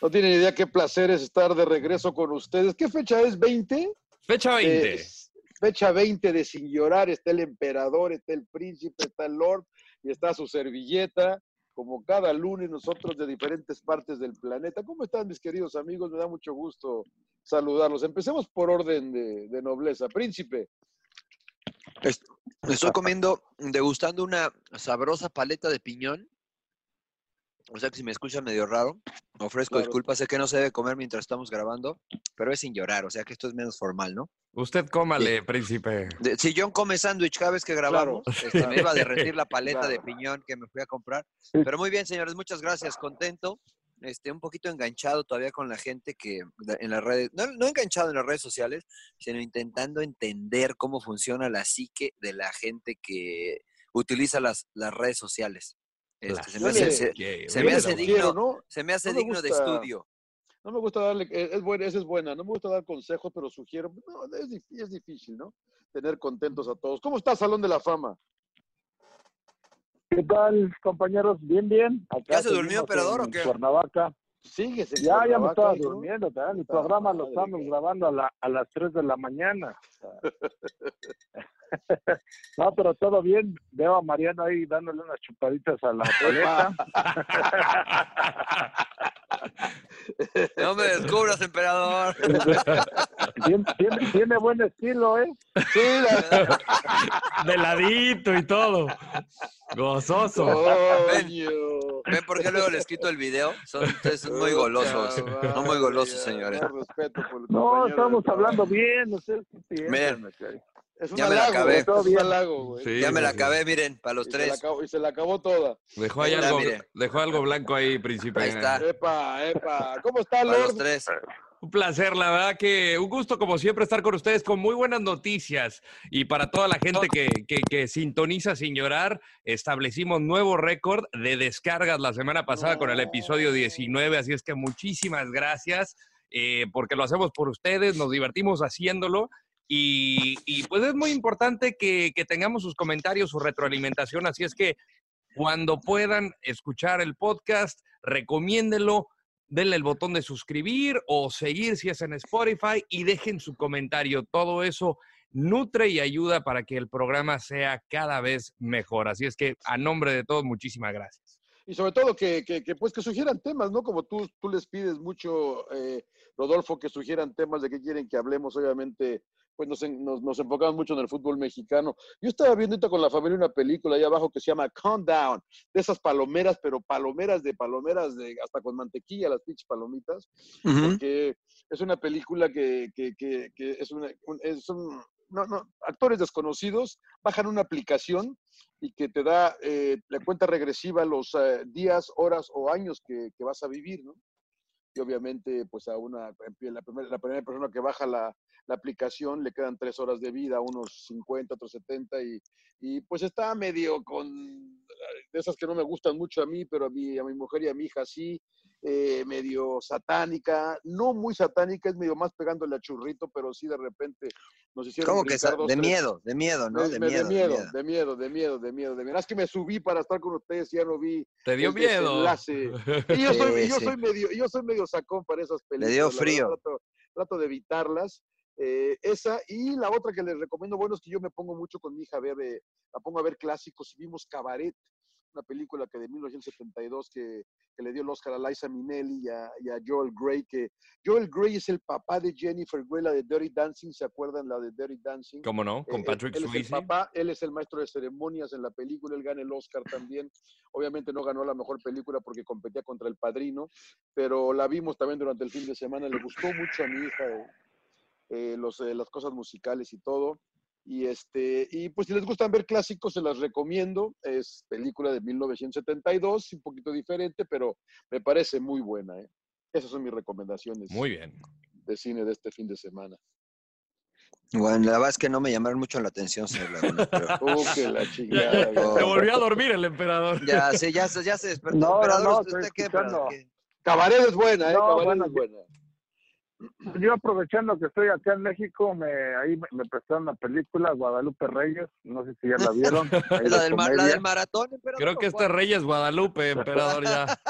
No tienen idea qué placer es estar de regreso con ustedes. ¿Qué fecha es? ¿20? Fecha 20. Eh, fecha 20 de Sin Llorar. Está el emperador, está el príncipe, está el lord y está su servilleta. Como cada lunes, nosotros de diferentes partes del planeta. ¿Cómo están, mis queridos amigos? Me da mucho gusto saludarlos. Empecemos por orden de, de nobleza. Príncipe. Est- Estoy comiendo, degustando una sabrosa paleta de piñón. O sea que si me escuchan medio raro, ofrezco Claro. disculpas. Sé que no se debe comer mientras estamos grabando, pero es sin llorar. O sea que esto es menos formal, ¿no? Usted cómale, príncipe. De- si John come sándwich cada vez que grabamos, este, me iba a derretir la paleta de Claro. piñón que me fui a comprar. Pero muy bien, señores, muchas gracias. Contento. Este, un poquito enganchado todavía con la gente que de- en las redes, no, no enganchado en las redes sociales, sino intentando entender cómo funciona la psique de la gente que utiliza las, las redes sociales. Se me hace, se- se me digno, ¿no? se me hace No me digno de estudio. No me gusta darle, eh, es buena, esa es buena, no me gusta dar consejos, pero sugiero, no, es, dif- es difícil, ¿no? Tener contentos a todos. ¿Cómo está Salón de la Fama? ¿Qué tal, compañeros? Bien, bien. Acá ¿Ya se durmió, operador, en o qué? Cuernavaca. Síguese. en Ya, ya me estaba hijo. durmiendo. El Puta programa lo estamos grabando a, la, a las 3 de la mañana. no, pero todo bien. Veo a Mariano ahí dándole unas chupaditas a la paleta. No me descubras, emperador. tiene, tiene- tiene buen estilo, ¿eh? Sí, la- De ladito y todo. Gozoso. Coño. ¿Ven por qué luego les quito el video? Son ustedes son muy golosos. Son muy golosos, señores. No, estamos hablando bien. Ustedes sí Miren. Es un Ya me la acabé. es un bien. halago, güey. Sí, Ya me la sí, acabé, miren, para los Y se, la tres. acabó, y se la acabó toda. Dejó ahí algo, dejó algo blanco ahí, príncipe. Ahí está. Epa, epa. ¿Cómo está, Para los Lord? tres. Un placer, la verdad que un gusto como siempre estar con ustedes con muy buenas noticias y para toda la gente que, que- que sintoniza sin llorar, establecimos nuevo récord de descargas la semana pasada con el episodio 19, así es que muchísimas gracias eh, porque lo hacemos por ustedes, nos divertimos haciéndolo y, pues es muy importante que, tengamos sus comentarios, su retroalimentación, así es que cuando puedan escuchar el podcast, recomiéndenlo, denle el botón de suscribir o seguir si es en Spotify y dejen su comentario. Todo eso nutre y ayuda para que el programa sea cada vez mejor. Así es que a nombre de todos, muchísimas gracias. Y sobre todo que, pues que sugieran temas, ¿no? Como tú, tú les pides mucho, eh, Rodolfo, que sugieran temas de qué quieren que hablemos, obviamente, pues nos, nos, nos enfocamos mucho en el fútbol mexicano. Yo estaba viendo ahorita con la familia una película ahí abajo que se llama Countdown, de esas palomeras, pero palomeras de palomeras, de, hasta con mantequilla, las pinches palomitas, porque es una película que, que, que, que es, una, un- es un- no, no, actores desconocidos bajan una aplicación y que te da eh, la cuenta regresiva los eh, días, horas o años que, que vas a vivir, ¿no? Y obviamente, pues a una, la primera, la primera persona que baja la, la aplicación le quedan tres horas de vida, unos 50, otros 70, y, y pues está medio con de esas que no me gustan mucho a mí, pero a mi, a mi mujer y a mi hija sí, eh, medio satánica, no muy satánica, es medio más pegándole a churrito, pero sí de repente nos hicieron ¿Cómo que dos, de tres- miedo, de miedo, no? De me- miedo, de de miedo, de miedo, de miedo, de miedo, de miedo. Es que me subí para estar con ustedes y ya no vi Te dio miedo. Y yo soy, Sí, yo sí. soy medio, yo soy medio sacón para esas películas. dio la verdad, frío. trato, trato de evitarlas. Eh, esa y la otra que les recomiendo, bueno, es que yo me pongo mucho con mi hija a ver, eh, la pongo a ver clásicos y vimos Cabaret. una película que de 1972 que, que le dio el Oscar a Liza Minnelli y a, y a Joel Grey, que Joel Grey es el papá de Jennifer Grey, la de Dirty Dancing, ¿se acuerdan la de Dirty Dancing? ¿Cómo no? Con Eh, Patrick él, él es el papá, él es el maestro de ceremonias en la película, él gana el Oscar también. Obviamente no ganó la mejor película porque competía contra El Padrino, pero la vimos también durante el fin de semana, le gustó mucho a mi hija eh, eh, los, eh, las cosas musicales y todo. Y, este, y pues si les gustan ver clásicos, se las recomiendo. Es película de 1972, un poquito diferente, pero me parece muy buena. ¿eh? Esas son mis recomendaciones Muy bien. de cine de este fin de semana. Bueno, la verdad es que no me llamaron mucho la atención, señor Laguna, pero- Oh, que la chingada. Oh. Se volvió a dormir el emperador. Ya, sí, ya, se- ya se despertó. No, no, Emperador, no, ¿usted estoy qué? Pero, escuchando. ¿qué? Cabaret es buena, ¿eh? No, Cabaret bueno, es buena. Yo aprovechando que estoy acá en México, me, ahí me, me prestaron la película Guadalupe Reyes, no sé si ya la vieron. ¿La de del, ma- la del maratón, emperador? Creo que ¿o este cuál? Reyes Guadalupe, emperador, ya.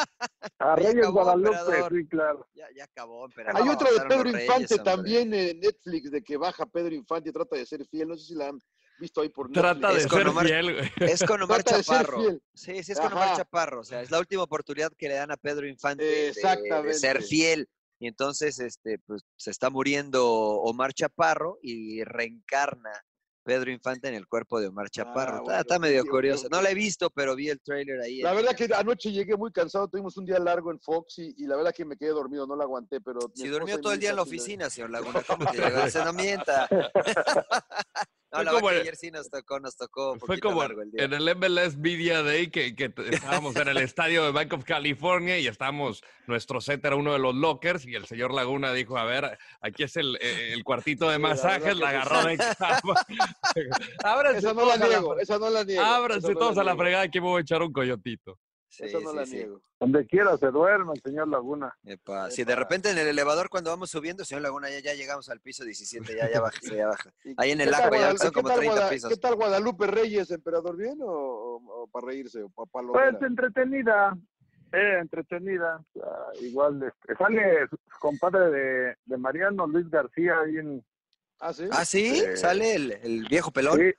Ah, Ya Reyes acabó, Guadalupe, emperador. sí, claro. Ya, ya acabó, emperador. Hay otra de Pedro Reyes, Infante hombre. también en Netflix, de que baja Pedro Infante y trata de ser fiel. No sé si la han visto ahí por Netflix. Trata de Es con ser Omar- fiel, güey. Es con Omar Trata Chaparro. Sí, sí, es con Omar. Chaparro. O sea, es la última oportunidad que le dan a Pedro Infante de- ser fiel. Y entonces, este, pues, se está muriendo Omar Chaparro y reencarna Pedro Infante en el cuerpo de Omar Chaparro. Está- bueno, está, medio sí, curioso. No la he visto, pero vi el trailer ahí. La verdad que anoche llegué muy cansado, tuvimos un día largo en Fox y, y la verdad que me quedé dormido, no la aguanté, pero... Si durmió todo el día en la oficina, señor Laguna, ¿cómo? Ese no mienta. No, la como ayer sí nos tocó, nos tocó un Fue como largo el día. en el MLS Media Day que, estábamos en el estadio de Bank of California y estábamos, nuestro set era uno de los lockers y el señor Laguna dijo, a ver, aquí es el, el cuartito de la masajes, la que agarró de cama. Ábranse Esa no la todos la niego, esa no la niego. ábranse no todos a la fregada que me voy a echar un coyotito. Sí, Esa no sí, la sí. niego. Donde quiera se duerme el señor Laguna. Epa, Si de repente en el elevador cuando vamos subiendo, señor Laguna, ya, ya llegamos al piso 17, ya, ya bájese, ya baja. ¿Y Ahí en el agua ya son como tal 30 Guada- pisos. ¿Qué tal Guadalupe Reyes, emperador? ¿Bien o, para reírse o para Pues entretenida, eh, entretenida. Ah, igual este, sale su compadre de, de Mariano, Luis García, ahí en... ¿Ah, sí? Ah, sí, Eh, sale el, el viejo pelón. Sí,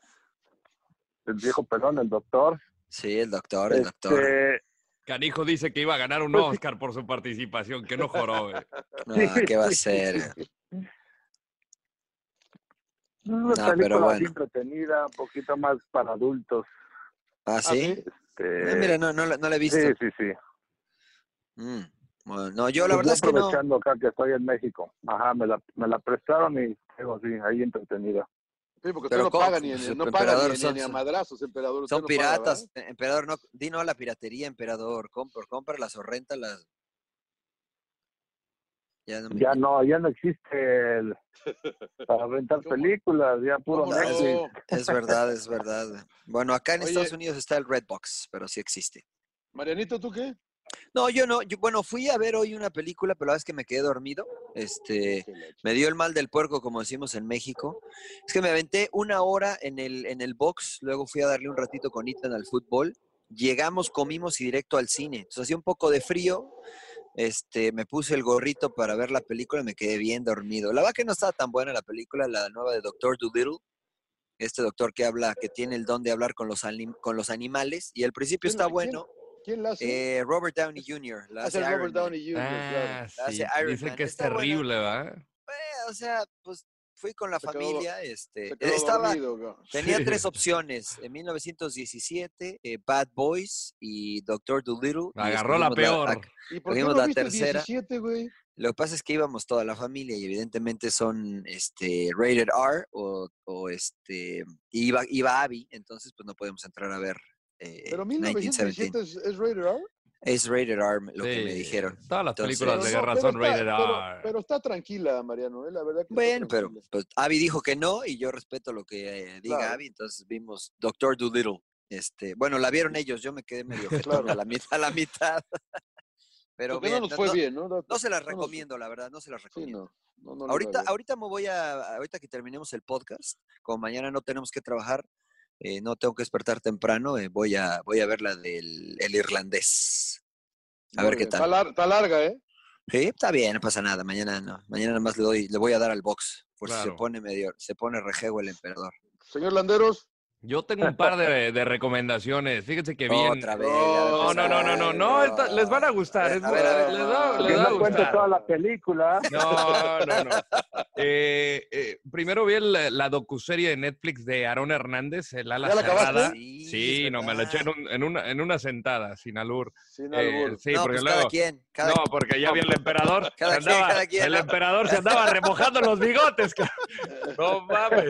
el viejo pelón, el doctor. Sí, el doctor, el doctor. Este, Canijo dice que iba a ganar un Pues. Oscar por su participación, que no joró. güey. Ah, ¿qué va a ser? una pero película así bueno. entretenida, un poquito más para adultos. ¿Ah, sí? Este, Ah, mira, no, no, la- no la he visto. sí, sí, sí. Mm, bueno, no, yo la Pues verdad es que no. aprovechando acá que estoy en México. Ajá, me la, me la prestaron y digo, así, ahí entretenida. Sí, porque usted no ¿cómo? paga ni, Pues, en- no paga ni, son- ni a madrazos, emperador. usted Son no paga, piratas, eh, emperador, no, di no a la piratería, emperador, compra, cómpralas o réntalas. Ya no me- Ya no, ya no existe el, para rentar películas, ya puro. Netflix. Es verdad, es verdad. Bueno, acá en Oye. Estados Unidos está el Redbox, pero sí existe. Marianito, ¿tú qué? No, yo no, yo, bueno, fui a ver hoy una película, pero la verdad es que me quedé dormido. Este, me dio el mal del puerco, como decimos en México. Es que me aventé una hora en el, en el box, luego fui a darle un ratito con Ethan al fútbol. Llegamos, comimos y directo al cine. Entonces hacía un poco de frío. Este, me puse el gorrito para ver la película y me quedé bien dormido. La verdad que no estaba tan buena la película, la nueva de Doctor Dolittle. Este doctor que habla, que tiene el don de hablar con los, anim- con los animales. Y al principio ¿Quién está la- bueno. ¿Quién la hace? Eh, Robert Downey Jr. La Hace hace Robert. Downey Jr., claro. Ah, La hace sí. Iron Dicen Man. que es Está buena. terrible, ¿va? Eh, o sea, pues fui con la Se quedó familia. este, Se quedó estaba, dormido, tenía Sí. tres opciones. En 1917, eh, Bad Boys y Doctor Dolittle. Agarró la peor. ac- ¿Y por qué no la viste tercera. 17, güey? Lo que pasa es que íbamos toda la familia y evidentemente son este, rated R o, o, este, iba, iba Abby, entonces pues no podemos entrar a ver eh, Pero 1917. 1917 es, es rated R. Es rated R lo que me Sí, dijeron. Todas las Entonces- películas de no, guerra pero son está- rated pero- R. Pero está tranquila, Mariano, eh, la verdad que Bueno, pero pues Abby dijo que no y yo respeto lo que eh, diga Claro. Abby, entonces vimos Doctor Dolittle. Este, bueno, la vieron ellos, yo me quedé medio Claro. a la mitad, a la mitad. Pero bien, no nos fue no, bien, ¿no? No, no se las no recomiendo, la verdad, no se las Sí, recomiendo. no. no, no a ahorita, ahorita me voy a, ahorita que terminemos el podcast, como mañana no tenemos que trabajar, eh, no tengo que despertar temprano, eh, voy a, voy a ver la del el irlandés. A Muy ver qué tal. Está, lar- está larga, ¿eh? Sí, está bien, no pasa nada. Mañana no. Mañana nada más le doy, le voy a dar al box. Por si se pone medio, se pone rejego el emperador. Señor Landeros, Yo tengo un par de, de recomendaciones. Fíjense que bien. Otra vez. No, no, no, no, no, no, esta- les van a gustar. es- A ver, a ver, les va, les va a gustar. toda la película. No, no, no. Eh, eh, primero vi el- la docuserie de Netflix de Aarón Hernández, el ala ¿Ya la acabaste? cerrada. Sí, no, me la eché en, un- en una, en una sentada, sin albur. Sin Eh, albur. sí, no, porque pues luego... cada quien. Cada No, porque ya vi el emperador. Cada quien, andaba- cada quien, el ¿no? emperador se andaba remojando los bigotes. No mames.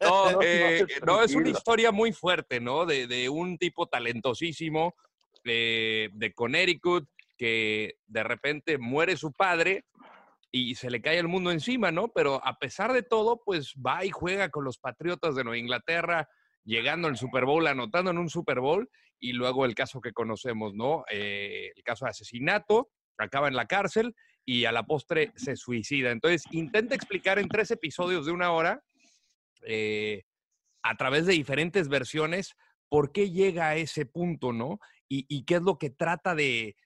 No, No, eh, no, no, es una historia muy fuerte, ¿no? De, de un tipo talentosísimo eh, de Connecticut que de repente muere su padre y se le cae el mundo encima, ¿no? Pero a pesar de todo, pues va y juega con los Patriotas de Nueva Inglaterra, llegando al Super Bowl, anotando en un Super Bowl, y luego el caso que conocemos, ¿no? Eh, el caso de asesinato, acaba en la cárcel y a la postre se suicida. Entonces, intenta explicar en tres episodios de una hora, eh, a través de diferentes versiones, por qué llega a ese punto, ¿no? Y, qué es lo que trata de,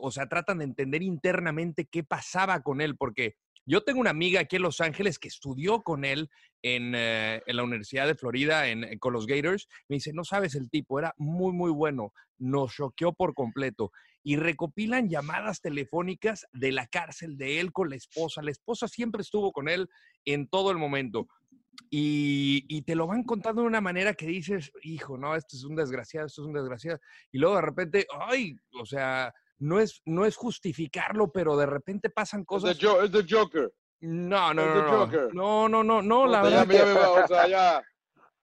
o sea, tratan de entender internamente qué pasaba con él, porque yo tengo una amiga aquí en Los Ángeles que estudió con él en, eh, la Universidad de Florida con los Gators. Me dice, no sabes el tipo, era muy, muy bueno. Nos choqueó por completo. Y recopilan llamadas telefónicas de la cárcel de él con la esposa. La esposa siempre estuvo con él en todo el momento. Y, y te lo van contando de una manera que dices, hijo, no, esto es un desgraciado, esto es un desgraciado. Y luego de repente, ay, o sea, no es, no es justificarlo, pero de repente pasan cosas. es de Joker. No, no, no, no, Joker. no, no, no, no, la verdad.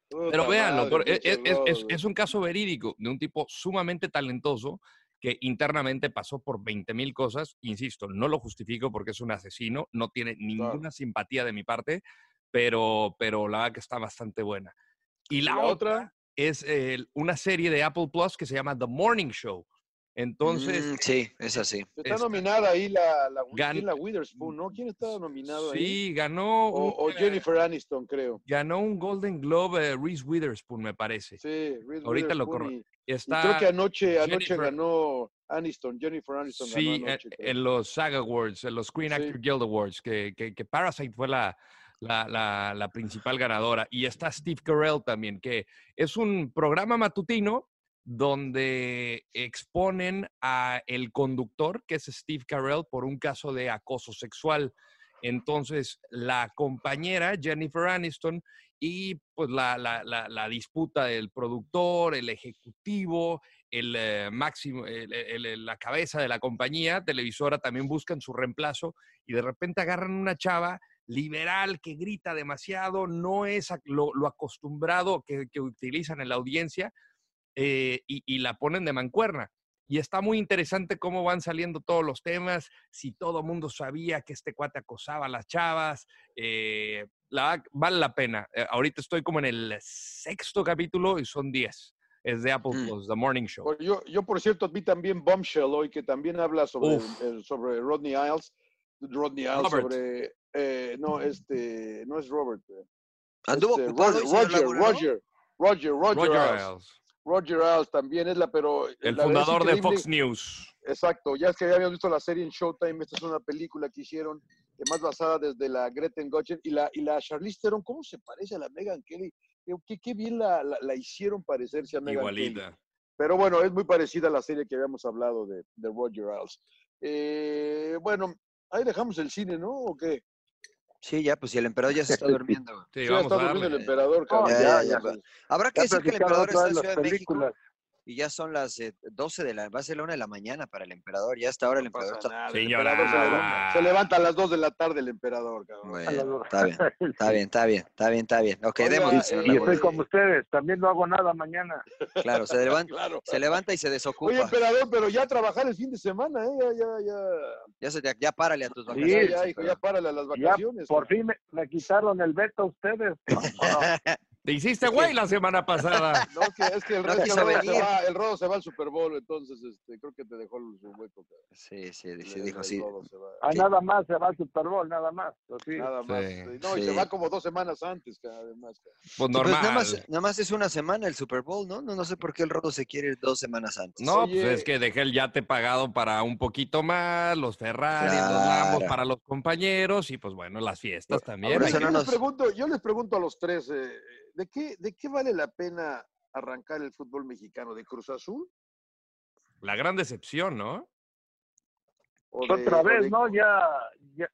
Pero véanlo, es un caso verídico de un tipo sumamente talentoso que internamente pasó por 20 mil cosas. Insisto, no lo justifico porque es un asesino, no tiene ninguna simpatía de mi parte, pero, pero la verdad que está bastante buena. Y la, la otra, otra? es eh, una serie de Apple Plus que se llama The Morning Show. Entonces, Mm, sí, es así. Está Está- nominada ahí la, la, Gan- la Witherspoon, ¿no? ¿Quién está nominado ahí? sí, ganó O, un, o eh, Jennifer Aniston, creo. ganó un Golden Globe eh, Reese Witherspoon, me parece. Sí, Reese Ahorita lo Witherspoon corro- y- Y y está, creo que anoche, anoche Jennifer- ganó Aniston, Jennifer Aniston Sí, ganó en, anoche. en los SAG Awards, en los Screen Sí. Actor Guild Awards, que, que- que Parasite fue la, la, principal ganadora. Y está Steve Carell también, que es un programa matutino donde exponen a el conductor, que es Steve Carell, por un caso de acoso sexual. Entonces, la compañera Jennifer Aniston y pues la, la- disputa del productor, el ejecutivo, el eh, máximo, la cabeza de la compañía televisora también buscan su reemplazo y de repente agarran una chava liberal que grita demasiado, no es lo, lo acostumbrado que, que utilizan en la audiencia eh, y, y la ponen de mancuerna. Y está muy interesante cómo van saliendo todos los temas, si todo mundo sabía que este cuate acosaba a las chavas, eh, la, vale la pena. Eh, ahorita estoy como en el sexto capítulo y son 10. Es de Apple Mm. Plus, The Morning Show. Yo, yo, por cierto, vi también Bombshell hoy, que también habla sobre, el- sobre Rodney Isles. Rodney Isles, Robert. sobre. Eh, no, este. No es Robert. eh, Anduvo este, Roger, Roger. Roger, Roger, Roger, Roger Ailes. Roger Ailes también es la, pero. el la fundador de. Fox News. Exacto, ya es que ya habíamos visto la serie en Showtime, esta es una película que hicieron, eh, más basada desde la Gretchen Gotchen y la, y la Charlize Theron, ¿cómo se parece a la Megan Kelly? Qué, qué- bien la, la- la hicieron parecerse a Megan Kelly. Igualita. Pero bueno, es muy parecida a la serie que habíamos hablado de, de Roger Ailes. Eh, bueno, ahí dejamos el cine, ¿no? ¿O qué? Sí, ya, pues si el emperador ya se está durmiendo. Sí, Sí, ya vamos está a durmiendo el emperador, cabrón. ya, Ya, ya, ya. Habrá que Ya decir que el emperador está en las Ciudad de México películas. Y ya son las eh, 12 de la, va a ser la 1 de la mañana para el emperador. Ya hasta ahora el No emperador está. nada, el emperador se la- levanta, se levanta a las 2 de la tarde el emperador, cabrón. Bueno, está bien, está bien, está bien, está bien, está bien. Señor eh, Y estoy como ustedes, también no hago nada mañana. Claro, se levanta, Claro. se levanta y se Oye, desocupa. emperador, pero ya a trabajar el fin de semana, ¿eh? Ya, ya, ya. Ya, se, ya, ya párale a tus Sí, Ya, vacaciones. hijo, ya párale a las Ya, vacaciones. por fin me, me quitaron el veto a ustedes. No, no. Te hiciste güey la semana pasada. No, es que, es que el, No el se va, el rodo se va al Super Bowl, entonces este, creo que te dejó su hueco. Sí, sí, sí, El- dijo el sí. Ah, nada más se va al Super Bowl, nada más. Pues sí. Nada más. Sí. No, y Sí. se va como dos semanas antes, cabrón, además. cabrón. Pues Pues normal. nada más, nada más es una semana el Super Bowl, ¿no? No, no sé por qué el rodo se quiere ir dos semanas antes. No, Oye. pues es que dejé el yate pagado para un poquito más, los Ferrari, los Claro. Lambos para los compañeros y pues bueno, las fiestas también. Yo, nos- les pregunto, yo les pregunto a los tres, eh, ¿de qué, ¿de qué vale la pena arrancar el fútbol mexicano? ¿De Cruz Azul? La gran decepción, ¿no? Otra vez, ¿no? Ya,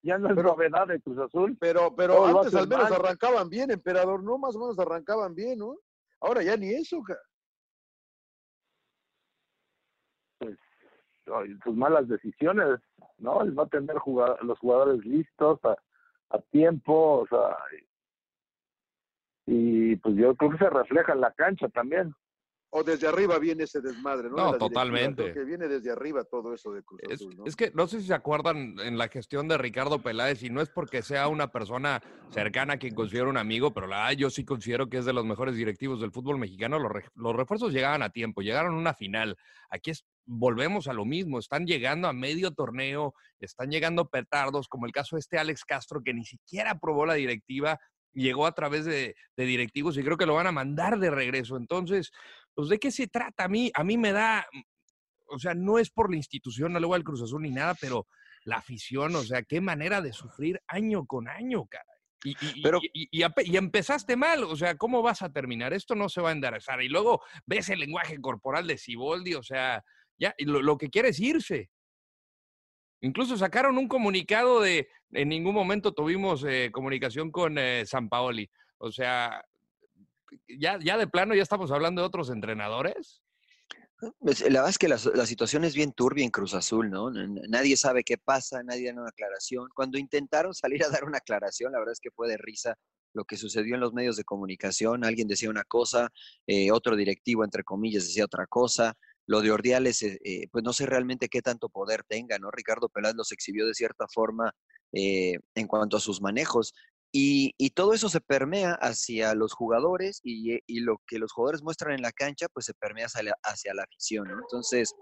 ya, no es novedad de Cruz Azul. Pero, pero antes al menos arrancaban bien, emperador, ¿no? Más o menos arrancaban bien, ¿no? Ahora ya ni eso, Pues, sus malas decisiones, ¿no? El no tener los jugadores listos a, a tiempo, o sea, y pues yo creo que se refleja en la cancha también o desde arriba viene ese desmadre, ¿no? No, totalmente. Que viene desde arriba todo eso de Cruz es, Azul, ¿no? Es que no sé si se acuerdan en la gestión de Ricardo Peláez, y no es porque sea una persona cercana a quien considero un amigo, pero la yo sí considero que es de los mejores directivos del fútbol mexicano. Los, los refuerzos llegaban a tiempo, llegaron a una final. Aquí es, volvemos a lo mismo, están llegando a medio torneo, están llegando petardos, como el caso de este Alex Castro, que ni siquiera aprobó la directiva, llegó a través de, de directivos y creo que lo van a mandar de regreso. Entonces, pues ¿de qué se trata? A mí, a mí me da, mm, o sea, no es por la institución, no le voy al Cruz Azul ni nada, pero la afición, o sea, qué manera de sufrir año con año, cara. Y, y, y, empezaste mal, o sea, ¿cómo vas a terminar? Esto no se va a enderezar. Y luego ves el lenguaje corporal de Siboldi, o sea, ya lo, lo que quiere es irse. Incluso sacaron un comunicado de, en ningún momento tuvimos eh, comunicación con eh, San Paoli. O sea, ya, ya de plano ya estamos hablando de otros entrenadores. Pues, la verdad es que la, situación es bien turbia en Cruz Azul, ¿no? Nadie sabe qué pasa, nadie da una aclaración. Cuando intentaron salir a dar una aclaración, la verdad es que fue de risa lo que sucedió en los medios de comunicación. Alguien decía una cosa, eh, otro directivo, entre comillas, decía otra cosa. Lo de Ordiales, eh, eh, pues no sé realmente qué tanto poder tenga, ¿no? Ricardo Peláez los exhibió de cierta forma en cuanto a sus manejos. Y, todo eso se permea hacia los jugadores y, lo que los jugadores muestran en la cancha, pues se permea hacia la, afición. Entonces,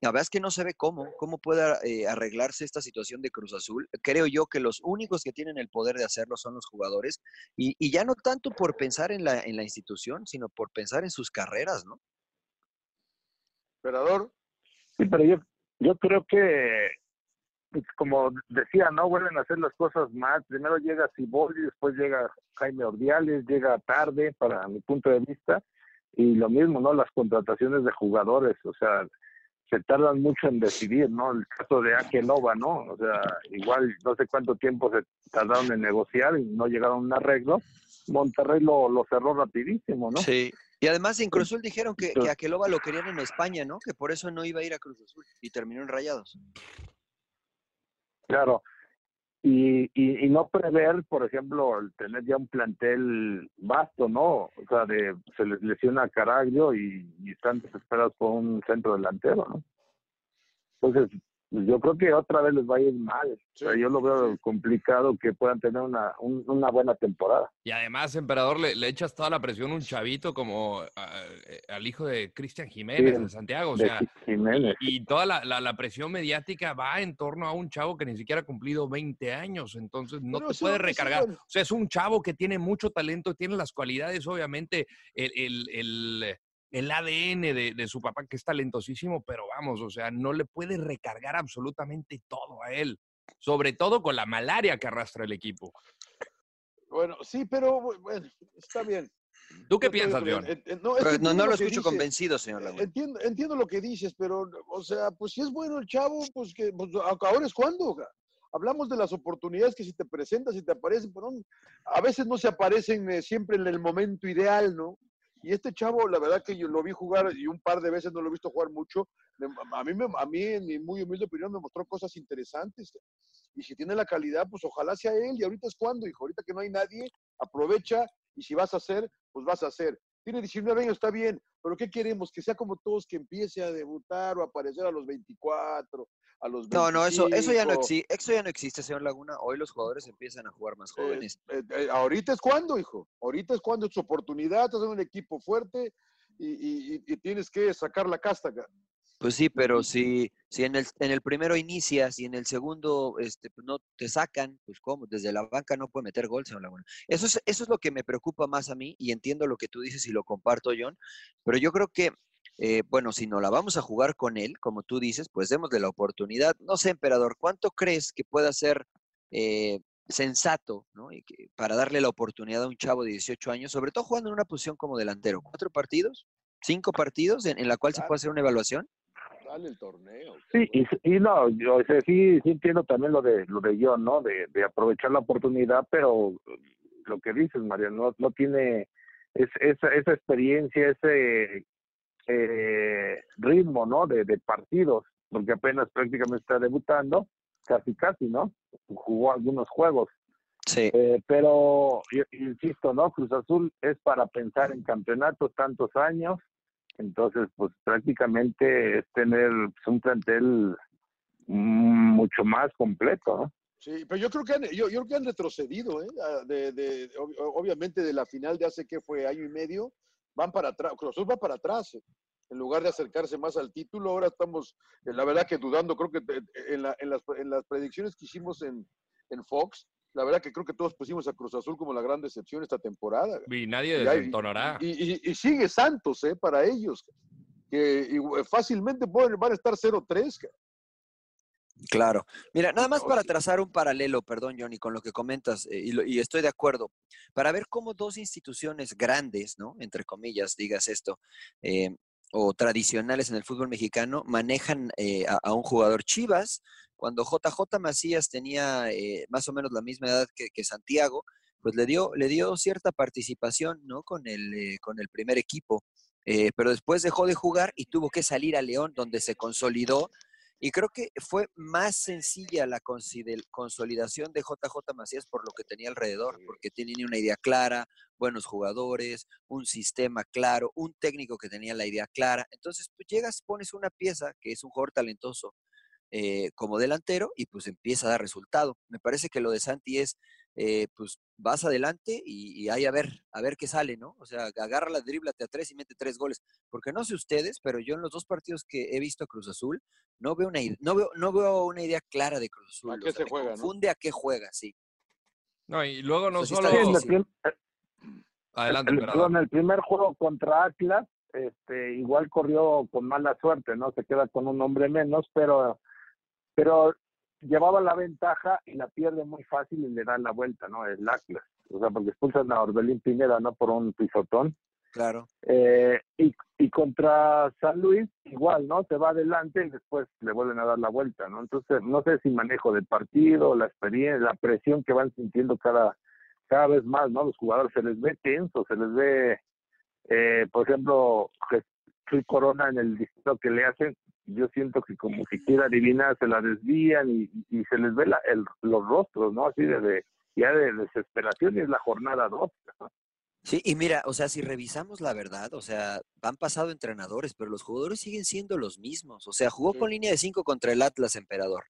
la verdad es que no se ve cómo, cómo puede eh, arreglarse esta situación de Cruz Azul. Creo yo que los únicos que tienen el poder de hacerlo son los jugadores y, ya no tanto por pensar en la, en la institución, sino por pensar en sus carreras, ¿no? Emperador. Sí, pero yo, yo creo que pues, como decía, no vuelven a hacer las cosas mal. Primero llega Ciboldi, después llega Jaime Ordiales, llega tarde para mi punto de vista. Y lo mismo, ¿no? Las contrataciones de jugadores, o sea, se tardan mucho en decidir, ¿no? El caso de Akelova, ¿no? O sea, igual no sé cuánto tiempo se tardaron en negociar y no llegaron a un arreglo. Monterrey lo, lo cerró rapidísimo, ¿no? Sí. Y además en Cruz Azul dijeron que, que Akelova lo querían en España, ¿no? Que por eso no iba a ir a Cruz Azul y terminó en Rayados. Claro. Y, y, no prever, por ejemplo, el tener ya un plantel vasto, ¿no? O sea, de, se les lesiona a Caraglio y, y están desesperados por un centro delantero, ¿no? Entonces, pues, yo creo que otra vez les va a ir mal. yo lo veo complicado que puedan tener una, una buena temporada. Y además, emperador, le, le, echas toda la presión a un chavito como al hijo de Cristian Jiménez de Santiago. O sea, Y, toda la, la, presión mediática va en torno a un chavo que ni siquiera ha cumplido 20 años. Entonces, no te puede recargar. O sea, es un chavo que tiene mucho talento, tiene las cualidades, obviamente, el, el, el el ADN de, su papá, que es talentosísimo, pero vamos, o sea, no le puede recargar absolutamente todo a él, sobre todo con la malaria que arrastra el equipo. Bueno, sí, pero bueno, está bien. ¿Tú qué piensas, León? No, no, lo, escucho convencido, señor Laguna. Entiendo, entiendo lo que dices, pero, o sea, pues si es bueno el chavo, pues que pues, ahora es cuando. Hablamos de las oportunidades que si te presentas, si te aparecen, pero a veces no se aparecen eh, siempre en el momento ideal, ¿no? Y este chavo, la verdad que yo lo vi jugar y un par de veces no lo he visto jugar mucho. A mí, a mí en mi muy humilde opinión, me mostró cosas interesantes. Y si tiene la calidad, pues ojalá sea él. Y ahorita es cuando, hijo. Ahorita que no hay nadie, aprovecha. Y si vas a hacer, pues vas a hacer. Tiene 19 años, está bien. Pero ¿qué queremos? Que sea como todos, que empiece a debutar o a aparecer a los 24, no, no, eso, eso, ya no existe, eso ya no existe, señor Laguna. Hoy los jugadores empiezan a jugar más eh, jóvenes. Eh, eh, ahorita es cuando, hijo. Ahorita es cuando es tu oportunidad, estás en un equipo fuerte y, tienes que sacar la casta. Pues sí, pero si, si en, el, en el primero inicias y en el segundo este, pues no te sacan, pues cómo, desde la banca no puede meter gol, señor Laguna. Eso es, eso es lo que me preocupa más a mí y entiendo lo que tú dices y lo comparto, John, pero yo creo que eh, bueno, si no la vamos a jugar con él, como tú dices, pues démosle la oportunidad. No sé, emperador, ¿cuánto crees que pueda ser eh, sensato, ¿no? Y que, para darle la oportunidad a un chavo de 18 años, sobre todo jugando en una posición como delantero. ¿Cuatro partidos? ¿Cinco partidos en, en la cual se puede hacer una evaluación? El torneo. Sí, y, y no, yo o sea, sí, sí entiendo también lo de lo de John, ¿no? De, de aprovechar la oportunidad, pero lo que dices, María, no, no tiene es, esa, esa experiencia, ese eh, ritmo, ¿no? De, de partidos, porque apenas prácticamente está debutando, casi casi, ¿no? Jugó algunos juegos. Sí. Eh, pero, yo- insisto, ¿no? Cruz Azul es para pensar en campeonatos tantos años, entonces, pues prácticamente es tener pues, un plantel mm, mucho más completo. Sí, pero yo creo que han, yo, yo creo que han retrocedido, ¿eh? Ah, De, de- ob- obviamente de la final de hace que fue año y medio, van para atrás, Cruz va para atrás. ¿eh? En lugar de acercarse más al título, ahora estamos, eh, la verdad que dudando, creo que eh, en, la- en las, en las predicciones que hicimos en, en Fox, la verdad que creo que todos pusimos a Cruz Azul como la gran decepción esta temporada. Y nadie desentonará. Y, y- y sigue Santos, ¿eh? Para ellos, que fácilmente pueden, van a estar 0-3. cara. Claro. Mira, nada más para trazar un paralelo, perdón, Johnny, con lo que comentas, eh, y, lo- y estoy de acuerdo, para ver cómo dos instituciones grandes, ¿no? Entre comillas, digas esto, eh, o tradicionales en el fútbol mexicano, manejan eh, a, a un jugador Chivas, cuando JJ Macías tenía eh, más o menos la misma edad que, que Santiago, pues le dio, le dio cierta participación, ¿no? Con el, eh, con el primer equipo. Eh, pero después dejó de jugar y tuvo que salir a León, donde se consolidó y creo que fue más sencilla la consolidación de JJ Macías por lo que tenía alrededor, porque tenía una idea clara, buenos jugadores, un sistema claro, un técnico que tenía la idea clara. Entonces, pues llegas, pones una pieza que es un jugador talentoso eh, como delantero y pues empieza a dar resultado. Me parece que lo de Santi es, eh, pues vas adelante y, y ahí a ver, a ver qué sale, ¿no? O sea, agarra la driblate a tres y mete tres goles. Porque no sé ustedes, pero yo en los dos partidos que he visto a Cruz Azul, no veo una, no veo, no veo una idea clara de Cruz Azul. ¿A o qué sea, se juega, no? confunde a qué juega, sí. No, y luego no O sea, solo. Sí, el, prim- Adelante, el- perdón, el primer juego contra Atlas, este, igual corrió con mala suerte, ¿no? Se queda con un hombre menos, pero, pero llevaba la ventaja y la pierde muy fácil y le dan la vuelta, ¿no? El Atlas. O sea, porque expulsan a Orbelín Pineda, ¿no? Por un pisotón. Claro. Eh, y, y contra San Luis, igual, ¿no? Se va adelante y después le vuelven a dar la vuelta, ¿no? Entonces, no sé si manejo del partido, la experiencia, la presión que van sintiendo cada, cada vez más, ¿no? Los jugadores se les ve tenso, se les ve, eh, por ejemplo, Jesús Corona en el distrito que le hacen, yo siento que como si quiera adivinar, se la desvían y, y se les ve la, el, los rostros, ¿no? Así de, de ya de desesperación y es la jornada 2. Sí, y mira, o sea, si revisamos la verdad, o sea, han pasado entrenadores, pero los jugadores siguen siendo los mismos. O sea, jugó con línea de cinco contra el Atlas Emperador,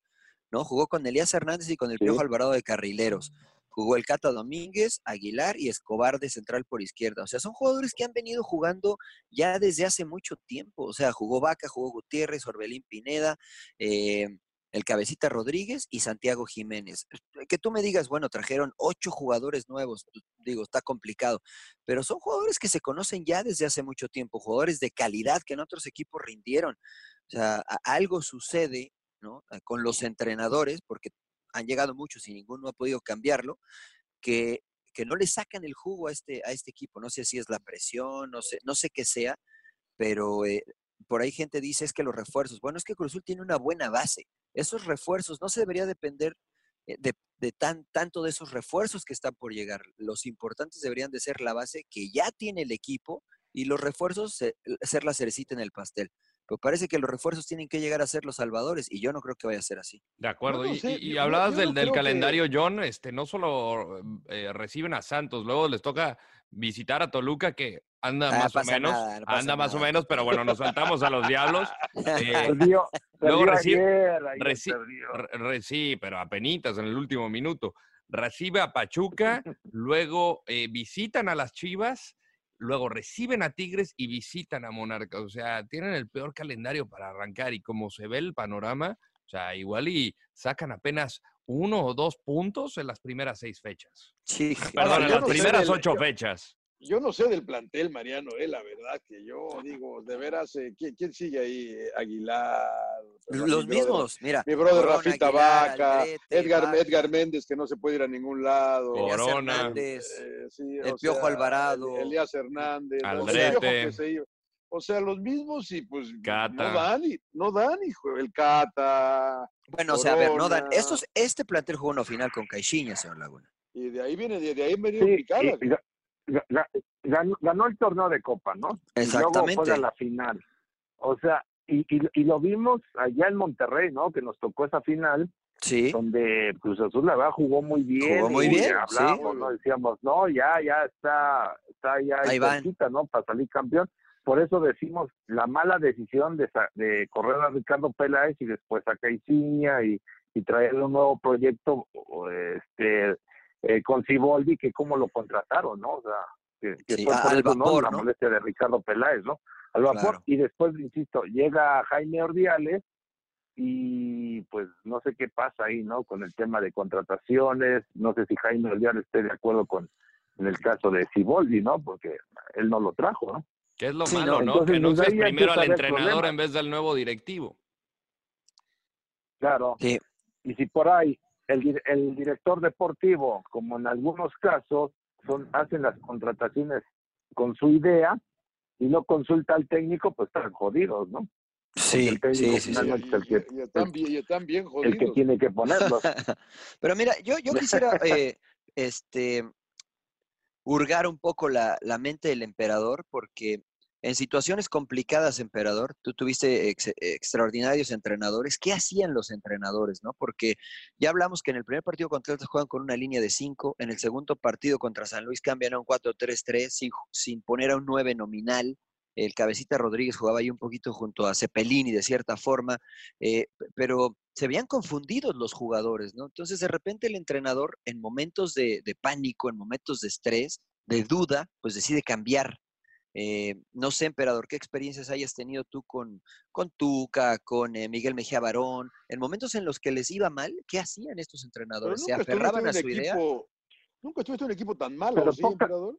¿no? Jugó con Elías Hernández y con el Sí. Piojo Alvarado de carrileros. Jugó el Cata Domínguez, Aguilar y Escobar de central por izquierda. O sea, son jugadores que han venido jugando ya desde hace mucho tiempo. O sea, jugó Vaca, jugó Gutiérrez, Orbelín Pineda, eh, el Cabecita Rodríguez y Santiago Jiménez. Que tú me digas, bueno, trajeron ocho jugadores nuevos, pues, digo, está complicado, pero son jugadores que se conocen ya desde hace mucho tiempo, jugadores de calidad que en otros equipos rindieron. O sea, algo sucede, ¿no? Con los entrenadores, porque han llegado muchos y ninguno ha podido cambiarlo, que, que no le sacan el jugo a este, a este equipo. No sé si es la presión, no sé, no sé qué sea, pero eh, por ahí gente dice es que los refuerzos, bueno, es que Cruz Azul tiene una buena base. Esos refuerzos no se debería depender eh, de, de tan, tanto de esos refuerzos que están por llegar. Los importantes deberían de ser la base que ya tiene el equipo y los refuerzos se- ser la cerecita en el pastel. Pero parece que los refuerzos tienen que llegar a ser los salvadores y yo no creo que vaya a ser así. De acuerdo. No y, sé, y- y yo- hablabas del, que- calendario, John. Este, no solo eh, reciben a Santos, luego les toca visitar a Toluca, que anda Ah, más o menos. nada, no pasa anda más o menos, pero bueno, nos saltamos a los diablos. Eh, Perdió, luego recibe- sí, pero apenitas en el último minuto. Recibe a Pachuca, luego eh, visitan a las Chivas, luego reciben a Tigres y visitan a Monarcas. O sea, tienen el peor calendario para arrancar y como se ve el panorama, o sea, igual y sacan apenas uno o dos puntos en las primeras seis fechas. Sí, Perdón, en las no primeras del- ocho yo- fechas. Yo no sé del plantel, Mariano, eh, la verdad que yo digo, de veras, eh, ¿quién, quién sigue ahí? Eh, Aguilar, Los mismos, mira. Mi brother Rafita Vaca, Edgar, Edgar Méndez, que no se puede ir a ningún lado. Corona. Eh, el Piojo Alvarado. Elías Hernández. Aldrete. O sea, los mismos y pues no dan, y, no dan, hijo. El Cata. Bueno, o sea, a ver, no dan. Estos, este plantel jugó una final con Caixinha, señor Laguna. Y de ahí viene, de, ahí venía sí, picada. Ganó, el torneo de Copa, ¿no? Exactamente. Y luego fue a la final. O sea, y, y, lo vimos allá en Monterrey, ¿no? Que nos tocó esa final. Sí. Donde Cruz Azul, la verdad, jugó muy bien. Jugó muy bien. Hablábamos, ¿no? Decíamos, no, ya, ya está, está ya ahí ¿no? Para salir campeón por eso decimos la mala decisión de, de correr a Ricardo Peláez y después a Caiciña y, y traerle un nuevo proyecto este eh, con Ciboldi, que cómo lo contrataron, ¿no? O sea, que, que fue por eso, ¿no? La molestia de Ricardo Peláez, ¿no? Al vapor. Y después, insisto, llega Jaime Ordiales y pues no sé qué pasa ahí, ¿no? Con el tema de contrataciones, no sé si Jaime Ordiales esté de acuerdo con en el caso de Ciboldi, ¿no? Porque él no lo trajo, ¿no? Que es lo malo, ¿no? que no seas primero al entrenador en vez del nuevo directivo. Claro. Sí. Y si por ahí el, el director deportivo, como en algunos casos, son, hacen las contrataciones con su idea y no consulta al técnico, pues están jodidos, ¿no? Sí, el técnico sí, sí, es el que, y, están bien, y están bien jodidos. El que tiene que ponerlos. Pero mira, yo, yo quisiera eh, este, hurgar un poco la, la mente del emperador, porque en situaciones complicadas, emperador, tú tuviste extraordinarios entrenadores. ¿Qué hacían los entrenadores, no? Porque ya hablamos que en el primer partido contra Atlas juegan con una línea de 5, en el segundo partido contra San Luis cambian a un 4-3-3 sin, poner a un 9 nominal. El cabecita Rodríguez jugaba ahí un poquito junto a Cepelini de cierta forma, eh, pero se veían confundidos los jugadores, ¿no? Entonces de repente el entrenador en momentos de pánico, en momentos de estrés, de duda, pues decide cambiar eh, no sé, emperador, ¿qué experiencias hayas tenido tú con, con Tuca, con eh, Miguel Mejía Barón? En momentos en los que les iba mal, ¿qué hacían estos entrenadores? ¿Se aferraban a su idea? Nunca estuviste en un equipo tan malo, ¿sí, emperador?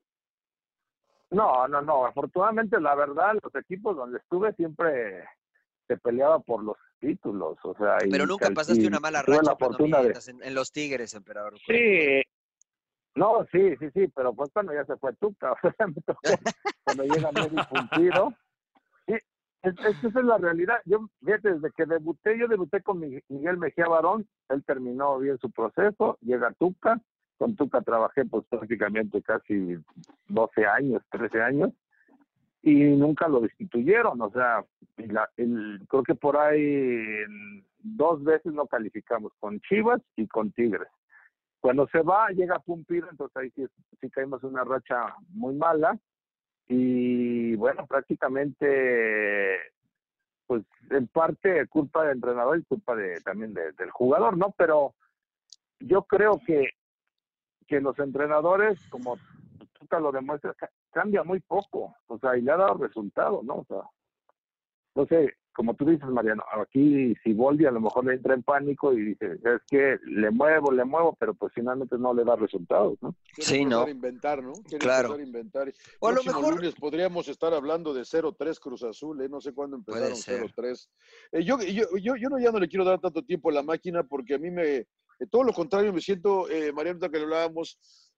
No, no, no. Afortunadamente, la verdad, los equipos donde estuve siempre se peleaba por los títulos, o sea. Pero nunca pasaste una mala racha en, los Tigres, emperador. Sí, no, sí, sí, sí, pero pues cuando ya se fue Tuca, o sea, me tocó cuando llega medio cumplido. Sí, es, esa es la realidad. Yo, fíjate, desde que debuté, yo debuté con Miguel Mejía Barón, él terminó bien su proceso, llega Tuca, con Tuca trabajé pues prácticamente casi 12 años, 13 años, y nunca lo destituyeron, o sea, el, creo que por ahí dos veces no calificamos, con Chivas y con Tigres. Cuando se va, llega Pumpido, entonces ahí sí, sí caímos una racha muy mala. Y bueno, prácticamente, pues en parte culpa del entrenador y culpa de, también del jugador, ¿no? Pero yo creo que, que los entrenadores, como tú te lo demuestras, cambia muy poco, o sea, y le ha dado resultado, ¿no? O sea, no sé, como tú dices, Mariano, aquí si Boldi a lo mejor le entra en pánico y dice, es que le muevo, le muevo, pero pues finalmente no le da resultados, ¿no? sí, ¿no? inventar, ¿no? claro. inventar. O a lo mejor lunes podríamos estar hablando de 0-3 Cruz Azul, ¿eh? No sé cuándo empezaron 0-3. Eh, yo, yo, yo, yo no, ya no le quiero dar tanto tiempo a la máquina porque a mí me, eh, todo lo contrario, me siento, eh, Mariano, que le hablábamos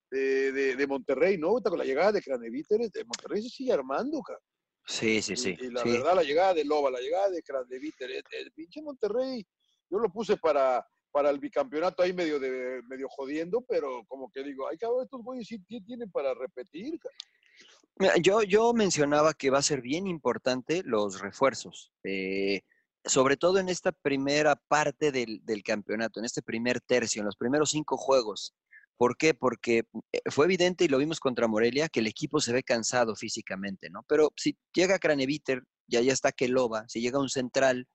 de, de, Monterrey, ¿no? Con la llegada de Cranevíteres, de Monterrey se sigue armando, cara. Sí, sí, sí. Y, la verdad, la llegada de Loba, la llegada de Krasneviter, el, el, pinche Monterrey, yo lo puse para, para el bicampeonato ahí medio de medio jodiendo, pero como que digo, ay cabrón, estos güeyes sí tienen para repetir. Yo, yo mencionaba que va a ser bien importante los refuerzos, eh, sobre todo en esta primera parte del, del campeonato, en este primer tercio, en los primeros cinco juegos. ¿Por qué? Porque eh, fue evidente y lo vimos contra Morelia que el equipo se ve cansado físicamente, ¿no? Pero si llega Craneviter, ya ya está Keloba, si llega un central,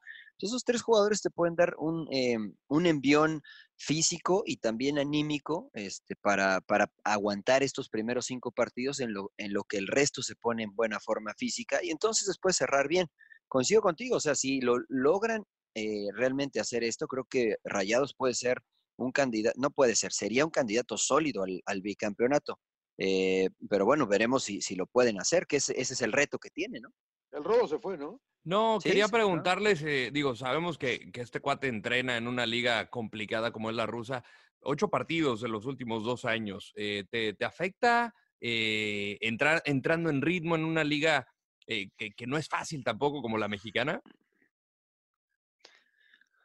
esos tres jugadores te pueden dar un, eh, un envión físico y también anímico este, para, para, aguantar estos primeros cinco partidos en lo, en lo que el resto se pone en buena forma física y entonces después cerrar bien. Coincido contigo, o sea, si lo logran eh, realmente hacer esto, creo que Rayados puede ser un candidato, no puede ser, sería un candidato sólido al, bicampeonato. Eh, pero bueno, veremos si, si, lo pueden hacer, que ese, ese, es el reto que tiene, ¿no? El robo se fue, ¿no? No, quería preguntarles, eh, digo, sabemos que, que, este cuate entrena en una liga complicada como es la rusa, ocho partidos en los últimos dos años. Eh, ¿te, ¿te, afecta eh, entrar entrando en ritmo en una liga que, que, no es fácil tampoco como la mexicana?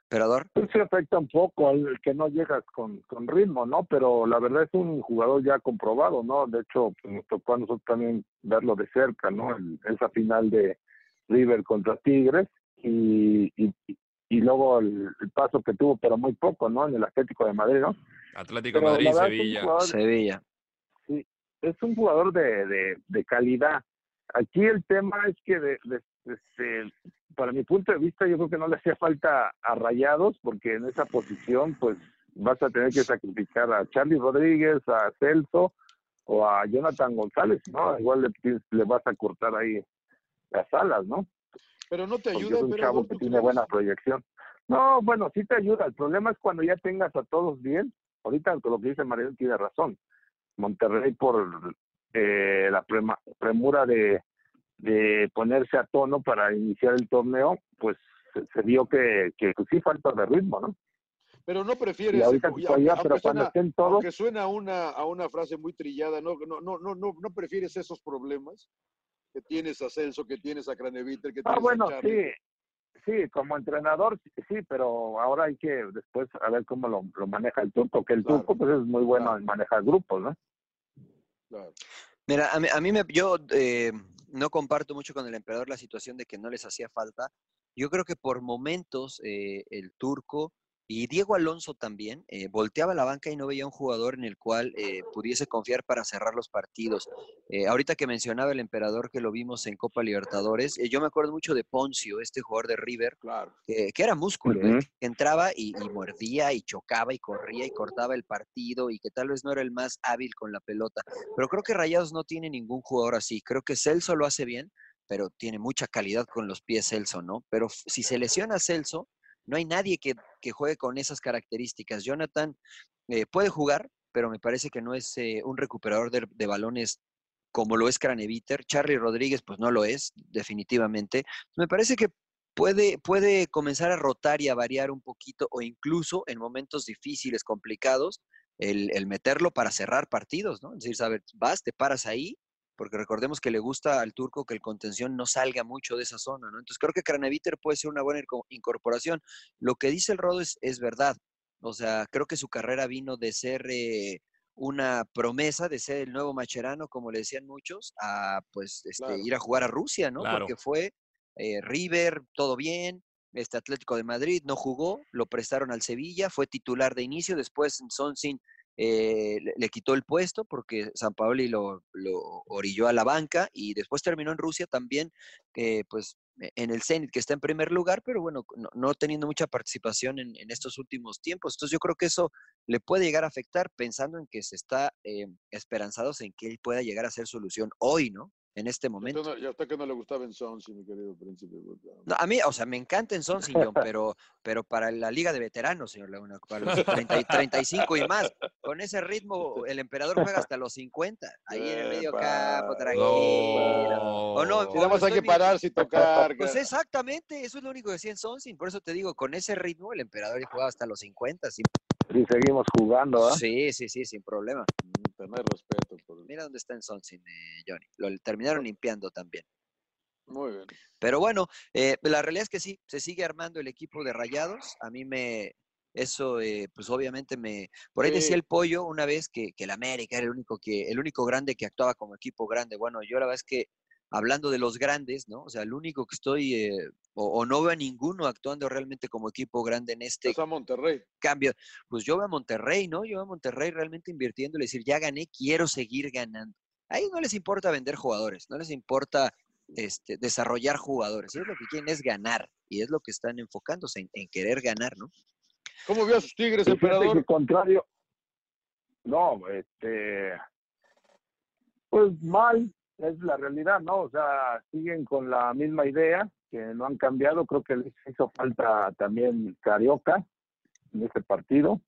¿Perador? Pues sí afecta un poco al que no llegas con, con, ritmo, ¿no? Pero la verdad es un jugador ya comprobado, ¿no? De hecho, pues, nos tocó a nosotros también verlo de cerca, ¿no? El, esa final de River contra Tigres y, y, y luego el, paso que tuvo, pero muy poco, ¿no? En el Atlético de Madrid, ¿no? Atlético de Madrid, Sevilla. Sevilla. Sí, es un jugador de, de, de calidad. Aquí el tema es que de, de, este, para mi punto de vista, yo creo que no le hacía falta a Rayados, porque en esa posición, pues vas a tener que sacrificar a Charlie Rodríguez, a Celso o a Jonathan González, ¿no? Igual le, le vas a cortar ahí las alas, ¿no? Pero no te ayuda. Es un chavo que tiene buena proyección. No, bueno, sí te ayuda. El problema es cuando ya tengas a todos bien. Ahorita lo que dice Mariano tiene razón. Monterrey por eh, la premura de, de ponerse a tono para iniciar el torneo, pues se, vio que, que pues, sí falta de ritmo, ¿no? Pero no prefieres, ahorita, ya, pero suena, todos, que suena a una, a una frase muy trillada, ¿no? No, no, no, no, no prefieres esos problemas que tienes a Celso, que tienes a Craneviter, que ah, tienes bueno, a Charlie. sí, sí, como entrenador, sí, pero ahora hay que después a ver cómo lo, lo maneja el turco, que el turco pues es muy bueno claro. en manejar grupos, ¿no? Claro. Mira, a mí, a mí me, yo eh, no comparto mucho con el emperador la situación de que no les hacía falta. Yo creo que por momentos eh, el turco y Diego Alonso también eh, volteaba la banca y no veía un jugador en el cual eh, pudiese confiar para cerrar los partidos. Eh, ahorita que mencionaba el emperador que lo vimos en Copa Libertadores, eh, yo me acuerdo mucho de Poncio, este jugador de River, claro. que era músculo, uh -huh. que entraba y, y, mordía y chocaba y corría y cortaba el partido y que tal vez no era el más hábil con la pelota. Pero creo que Rayados no tiene ningún jugador así. Creo que Celso lo hace bien, pero tiene mucha calidad con los pies Celso, ¿no? Pero si se lesiona Celso, no hay nadie que, que juegue con esas características. Jonathan eh, puede jugar, pero me parece que no es eh, un recuperador de, de, balones como lo es Craneviter. Charlie Rodríguez, pues no lo es, definitivamente. Me parece que puede, puede comenzar a rotar y a variar un poquito, o incluso en momentos difíciles, complicados, el, el meterlo para cerrar partidos, ¿no? Es decir, sabes, vas, te paras ahí porque recordemos que le gusta al turco que el contención no salga mucho de esa zona, ¿no? Entonces creo que Craneviter puede ser una buena incorporación. Lo que dice el Rodo es, es verdad. O sea, creo que su carrera vino de ser eh, una promesa, de ser el nuevo Macherano, como le decían muchos, a pues este, claro. ir a jugar a Rusia, ¿no? Claro. Porque fue eh, River, todo bien, este Atlético de Madrid no jugó, lo prestaron al Sevilla, fue titular de inicio, después son sin eh, le, quitó el puesto porque San Paoli lo, lo, orilló a la banca y después terminó en Rusia también, pues en el Zenit, que está en primer lugar, pero bueno, no, no teniendo mucha participación en, en, estos últimos tiempos. Entonces yo creo que eso le puede llegar a afectar pensando en que se está eh, esperanzados en que él pueda llegar a ser solución hoy, ¿no? En este momento. Ya, ya hasta que no le gustaba en Sonsi, mi querido príncipe. No, a mí, o sea, me encanta en Sonsi, pero, pero para la liga de veteranos, señor Laguna, para los 30, 35 y más, con ese ritmo, el emperador juega hasta los 50, ahí en el medio campo, tranquilo. No. O no, si nada más hay que parar sin tocar. Pues exactamente, eso es lo único que decía en Sonsi, por eso te digo, con ese ritmo, el emperador jugaba hasta los 50, sin y seguimos jugando, ¿eh? Sí, sí, sí, sin problema. Tener respeto. Por... Mira dónde está en Sonsin, eh, Johnny. Lo terminaron limpiando también. Muy bien. Pero bueno, eh, la realidad es que sí, se sigue armando el equipo de Rayados. A mí me, eso, eh, pues obviamente me. Por ahí sí. decía el pollo una vez que, que el América era el único que, el único grande que actuaba como equipo grande. Bueno, yo la verdad es que hablando de los grandes, ¿no? O sea, el único que estoy, eh, o, o, no veo a ninguno actuando realmente como equipo grande en este es a Monterrey. cambio. Pues yo veo a Monterrey, ¿no? Yo veo a Monterrey realmente invirtiendo, decir, ya gané, quiero seguir ganando. Ahí no les importa vender jugadores, no les importa este, desarrollar jugadores. Ellos lo que quieren es ganar, y es lo que están enfocándose en, en querer ganar, ¿no? ¿Cómo vio a sus Tigres, emperador? Al contrario, no, este, pues mal, es la realidad, ¿no? O sea, siguen con la misma idea, que no han cambiado. Creo que les hizo falta también Carioca en ese partido.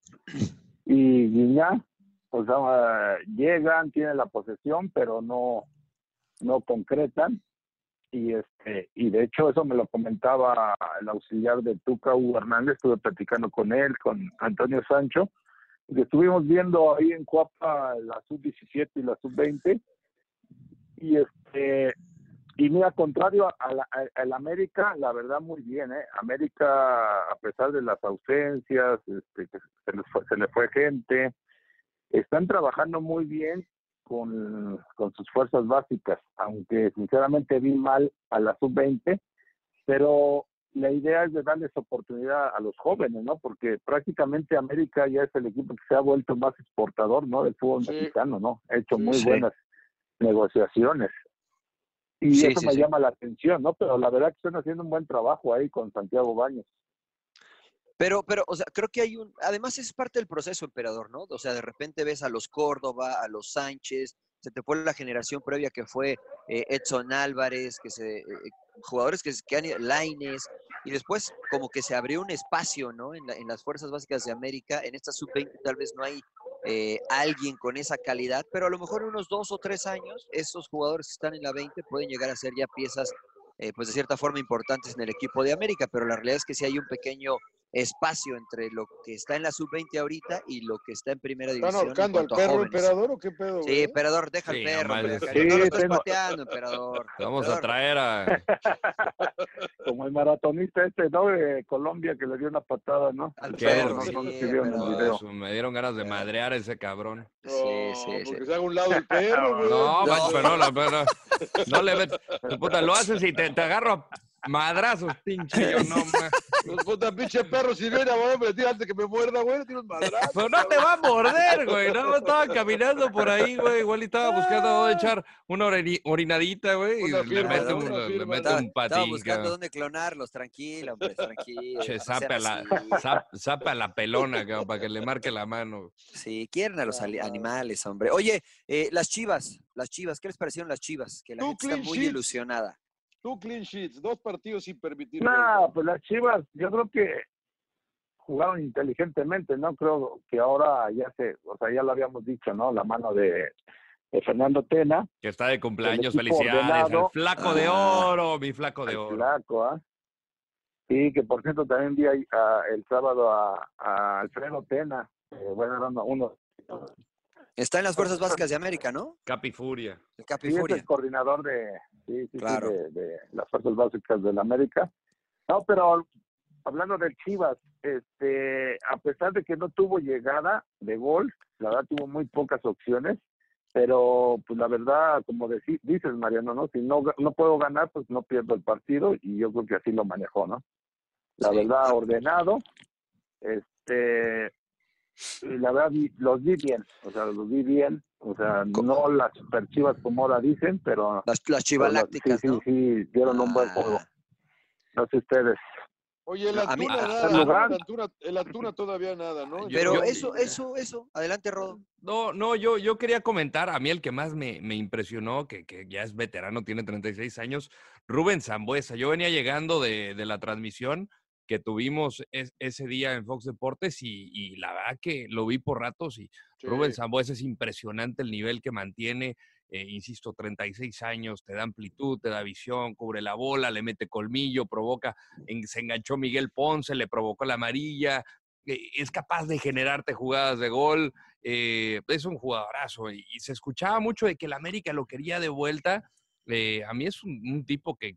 Y Guiñá, o sea, llegan, tienen la posesión, pero no, no concretan. y este y de hecho eso me lo comentaba el auxiliar de Tuca Hugo Hernández, estuve platicando con él, con Antonio Sancho, y estuvimos viendo ahí en Cuapa la sub-17 y la sub-20, y este y mira, contrario al América, la verdad muy bien, ¿eh? América, a pesar de las ausencias, este, que se, les fue, se le fue gente, están trabajando muy bien con, con sus fuerzas básicas, aunque sinceramente vi mal a la sub-20, pero la idea es de darles oportunidad a los jóvenes, ¿no? Porque prácticamente América ya es el equipo que se ha vuelto más exportador, ¿no? Del fútbol mexicano, ¿no? Ha hecho muy buenas negociaciones. Y eso me llama la atención, ¿no? Pero la verdad que están haciendo un buen trabajo ahí con Santiago Baños. Pero, pero, o sea, creo que hay un, además es parte del proceso, emperador, ¿no? O sea, de repente ves a los Córdoba, a los Sánchez, se te fue la generación previa que fue eh, Edson Álvarez, que se, eh, jugadores que, que han Laines, y después como que se abrió un espacio, ¿no? En, en las fuerzas básicas de América, en esta sub-20 tal vez no hay eh, alguien con esa calidad, pero a lo mejor en unos dos o tres años, esos jugadores que están en la 20 pueden llegar a ser ya piezas, pues de cierta forma importantes en el equipo de América, pero la realidad es que si hay un pequeño espacio entre lo que está en la sub-20 ahorita y lo que está en primera división. ¿Están ahorcando al perro, emperador, o qué pedo? Sí, emperador, deja el perro. No, lo estás pateando, emperador. Vamos a traer a. Como el maratonista este, ¿no? De Colombia que le dio una patada, ¿no? Al perro, sí, Me dieron ganas de madrear a ese cabrón. Sí, sí, Porque se haga un lado el perro, güey. No, pero no, pero no le ves. Puta, lo haces y te, te agarro Madrazos, pinche yo no más. Pues puta pinche perro, si viene a me tira antes que me muerda, güey, tira un madrazo. Pero no te va a morder, güey. No, estaba caminando por ahí, güey. Igual estaba buscando dónde echar una orinadita, güey. Y le mete un, le mete un patín. Estaba buscando dónde clonarlos, tranquilo, hombre, tranquilo. Che, sape a, la, sape a la pelona, cabrón, para que le marque la mano. Sí, quieren a los animales, hombre. Oye, eh, las chivas, las chivas, ¿qué les parecieron las chivas? Que la gente está muy ilusionada. Two clean sheets, dos partidos sin permitir. No, pues las Chivas, yo creo que jugaron inteligentemente, ¿no? Creo que ahora ya se, o sea, ya lo habíamos dicho, ¿no? La mano de, Fernando Tena. Que está de cumpleaños, felicidades. El flaco de ah. oro, mi flaco de oro. Flaco, ¿ah? Y que por cierto también vi ahí, el sábado a, Alfredo Tena, eh, bueno, uno. Está en las Fuerzas Básicas de América, ¿no? Capifuria. El Capifuria. es el coordinador de, sí, sí, de, las Fuerzas Básicas de la América. No, pero hablando del Chivas, este, a pesar de que no tuvo llegada de gol, la verdad tuvo muy pocas opciones, pero pues la verdad, como dices Mariano, ¿no? Si no, no puedo ganar, pues no pierdo el partido y yo creo que así lo manejó, ¿no? La verdad, ordenado, este, la verdad los vi bien, o sea, los vi bien, o sea, no las super chivas como ahora dicen, pero... Las, las chivalácticas, sí, sí, sí, dieron un buen juego. Ah. No sé ustedes. Oye, el Antuna, nada, el Antuna, todavía nada, ¿no? Pero eso, eso, eso, adelante, Rodo. No, no, yo, yo quería comentar, a mí el que más me, me impresionó, que, que, ya es veterano, tiene 36 años, Rubén Zambuesa. Yo venía llegando de, de la transmisión, que tuvimos ese día en Fox Deportes y, la verdad que lo vi por ratos y Rubén Zambuesa es impresionante el nivel que mantiene, eh, insisto, 36 años, te da amplitud, te da visión, cubre la bola, le mete colmillo, provoca, se enganchó Miguel Ponce, le provocó la amarilla, eh, es capaz de generarte jugadas de gol, eh, es un jugadorazo y, se escuchaba mucho de que el América lo quería de vuelta. a mí es un, tipo que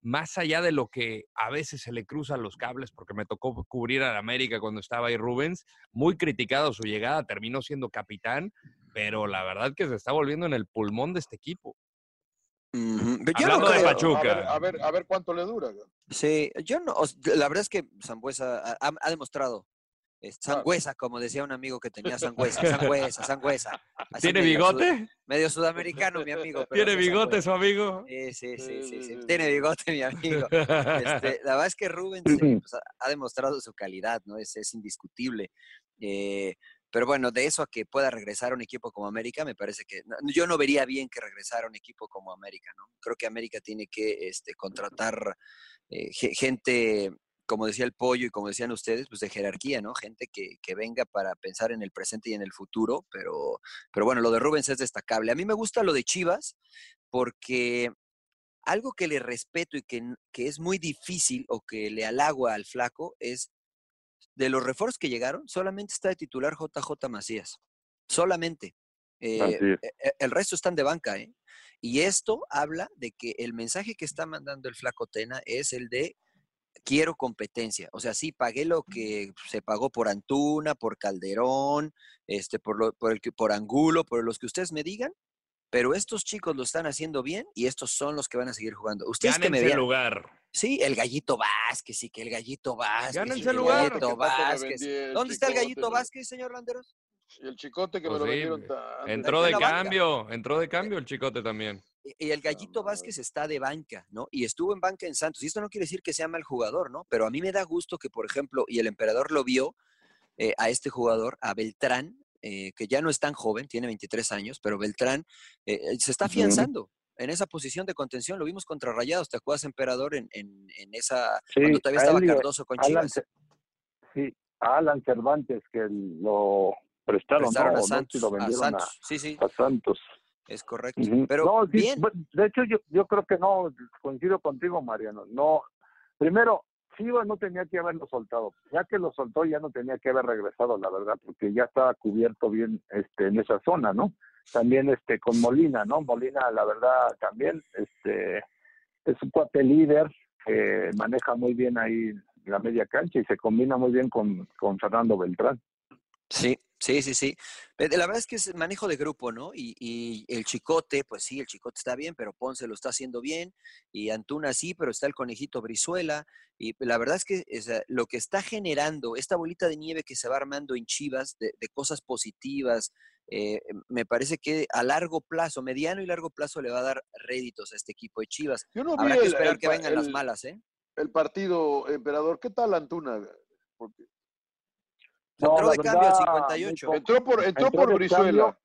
más allá de lo que a veces se le cruzan los cables, porque me tocó cubrir a América cuando estaba ahí Rubens, muy criticado su llegada, terminó siendo capitán, pero la verdad que se está volviendo en el pulmón de este equipo. Hablando de Pachuca. A ver, a ver, cuánto le dura. Sí, yo no, la verdad es que Zambuesa ha demostrado Sangüesa, como decía un amigo que tenía sangüesa, sangüesa, sangüesa. ¿Tiene bigote? medio sudamericano, mi amigo. ¿Tiene bigote su amigo? Sí, sí, sí, sí, Tiene bigote, mi amigo. Este, la verdad es que Rubén pues, ha demostrado su calidad, ¿no? Es, es indiscutible. Eh, pero bueno, de eso a que pueda regresar a un equipo como América, me parece que yo no vería bien que regresara a un equipo como América, ¿no? Creo que América tiene que este, contratar eh, gente como decía el pollo y como decían ustedes, pues de jerarquía, ¿no? Gente que, venga para pensar en el presente y en el futuro, pero, pero bueno, lo de Rubens es destacable. A mí me gusta lo de Chivas porque algo que le respeto y que, que es muy difícil o que le halagua al flaco es de los refuerzos que llegaron, solamente está de titular JJ Macías. Solamente. Eh, e, e, el resto están de banca, ¿eh? Y esto habla de que el mensaje que está mandando el flaco Tena es el de quiero competencia. O sea, sí, pagué lo que se pagó por Antuna, por Calderón, este, por, lo, por, el, por Angulo, por los que ustedes me digan, pero estos chicos lo están haciendo bien y estos son los que van a seguir jugando. Ustedes que me vean. lugar. Sí, el Gallito Vázquez, sí, que el Gallito Vázquez. Gánense el lugar. Gallito Vázquez. ¿Dónde está el Gallito Vázquez, señor Landeros? Y el chicote que me lo sí, vendieron tan- Entró de banca. cambio, entró de cambio el chicote también. Y el Gallito Vázquez está de banca, ¿no? Y estuvo en banca en Santos. Y esto no quiere decir que sea mal jugador, ¿no? Pero a mí me da gusto que, por ejemplo, y el emperador lo vio eh, a este jugador, a Beltrán, eh, que ya no es tan joven, tiene 23 años, pero Beltrán eh, se está afianzando en esa posición de contención. Lo vimos contra Rayados, ¿te acuerdas, emperador, en, en, en esa, Sí, cuando todavía estaba Cardoso con Alan Chivas? Sí, a Alan Cervantes que lo prestaron, Prestaron ¿no? a no Santos, si lo vendieron a, Santos, sí, sí, a Santos. es correcto. Pero no, sí, bien, bu- de hecho yo, yo creo que no, coincido contigo, Mariano. No, primero, Chivas no tenía que haberlo soltado. Ya que lo soltó, ya no tenía que haber regresado, la verdad, porque ya estaba cubierto bien este, en esa zona, ¿no? También este con Molina, ¿no? Molina, la verdad, también este es un cuate líder que maneja muy bien ahí la media cancha y se combina muy bien con, con Fernando Beltrán. Sí, sí, sí, sí. Eh, La verdad es que es manejo de grupo, ¿no? Y, y el Chicote, pues sí, el Chicote está bien, pero Ponce lo está haciendo bien, y Antuna sí, pero está el conejito Brizuela, y la verdad es que sea, lo que está generando esta bolita de nieve que se va armando en Chivas, de, de cosas positivas, eh, me parece que a largo plazo, mediano y largo plazo, le va a dar réditos a este equipo de Chivas. Yo no vi Habrá que el- esperar el que vengan las malas, ¿eh? El partido, emperador, ¿qué tal Antuna? Porque No, Entró la de cambio al verdad, 58. muy poco. entró por, entró Entró por Brizuela.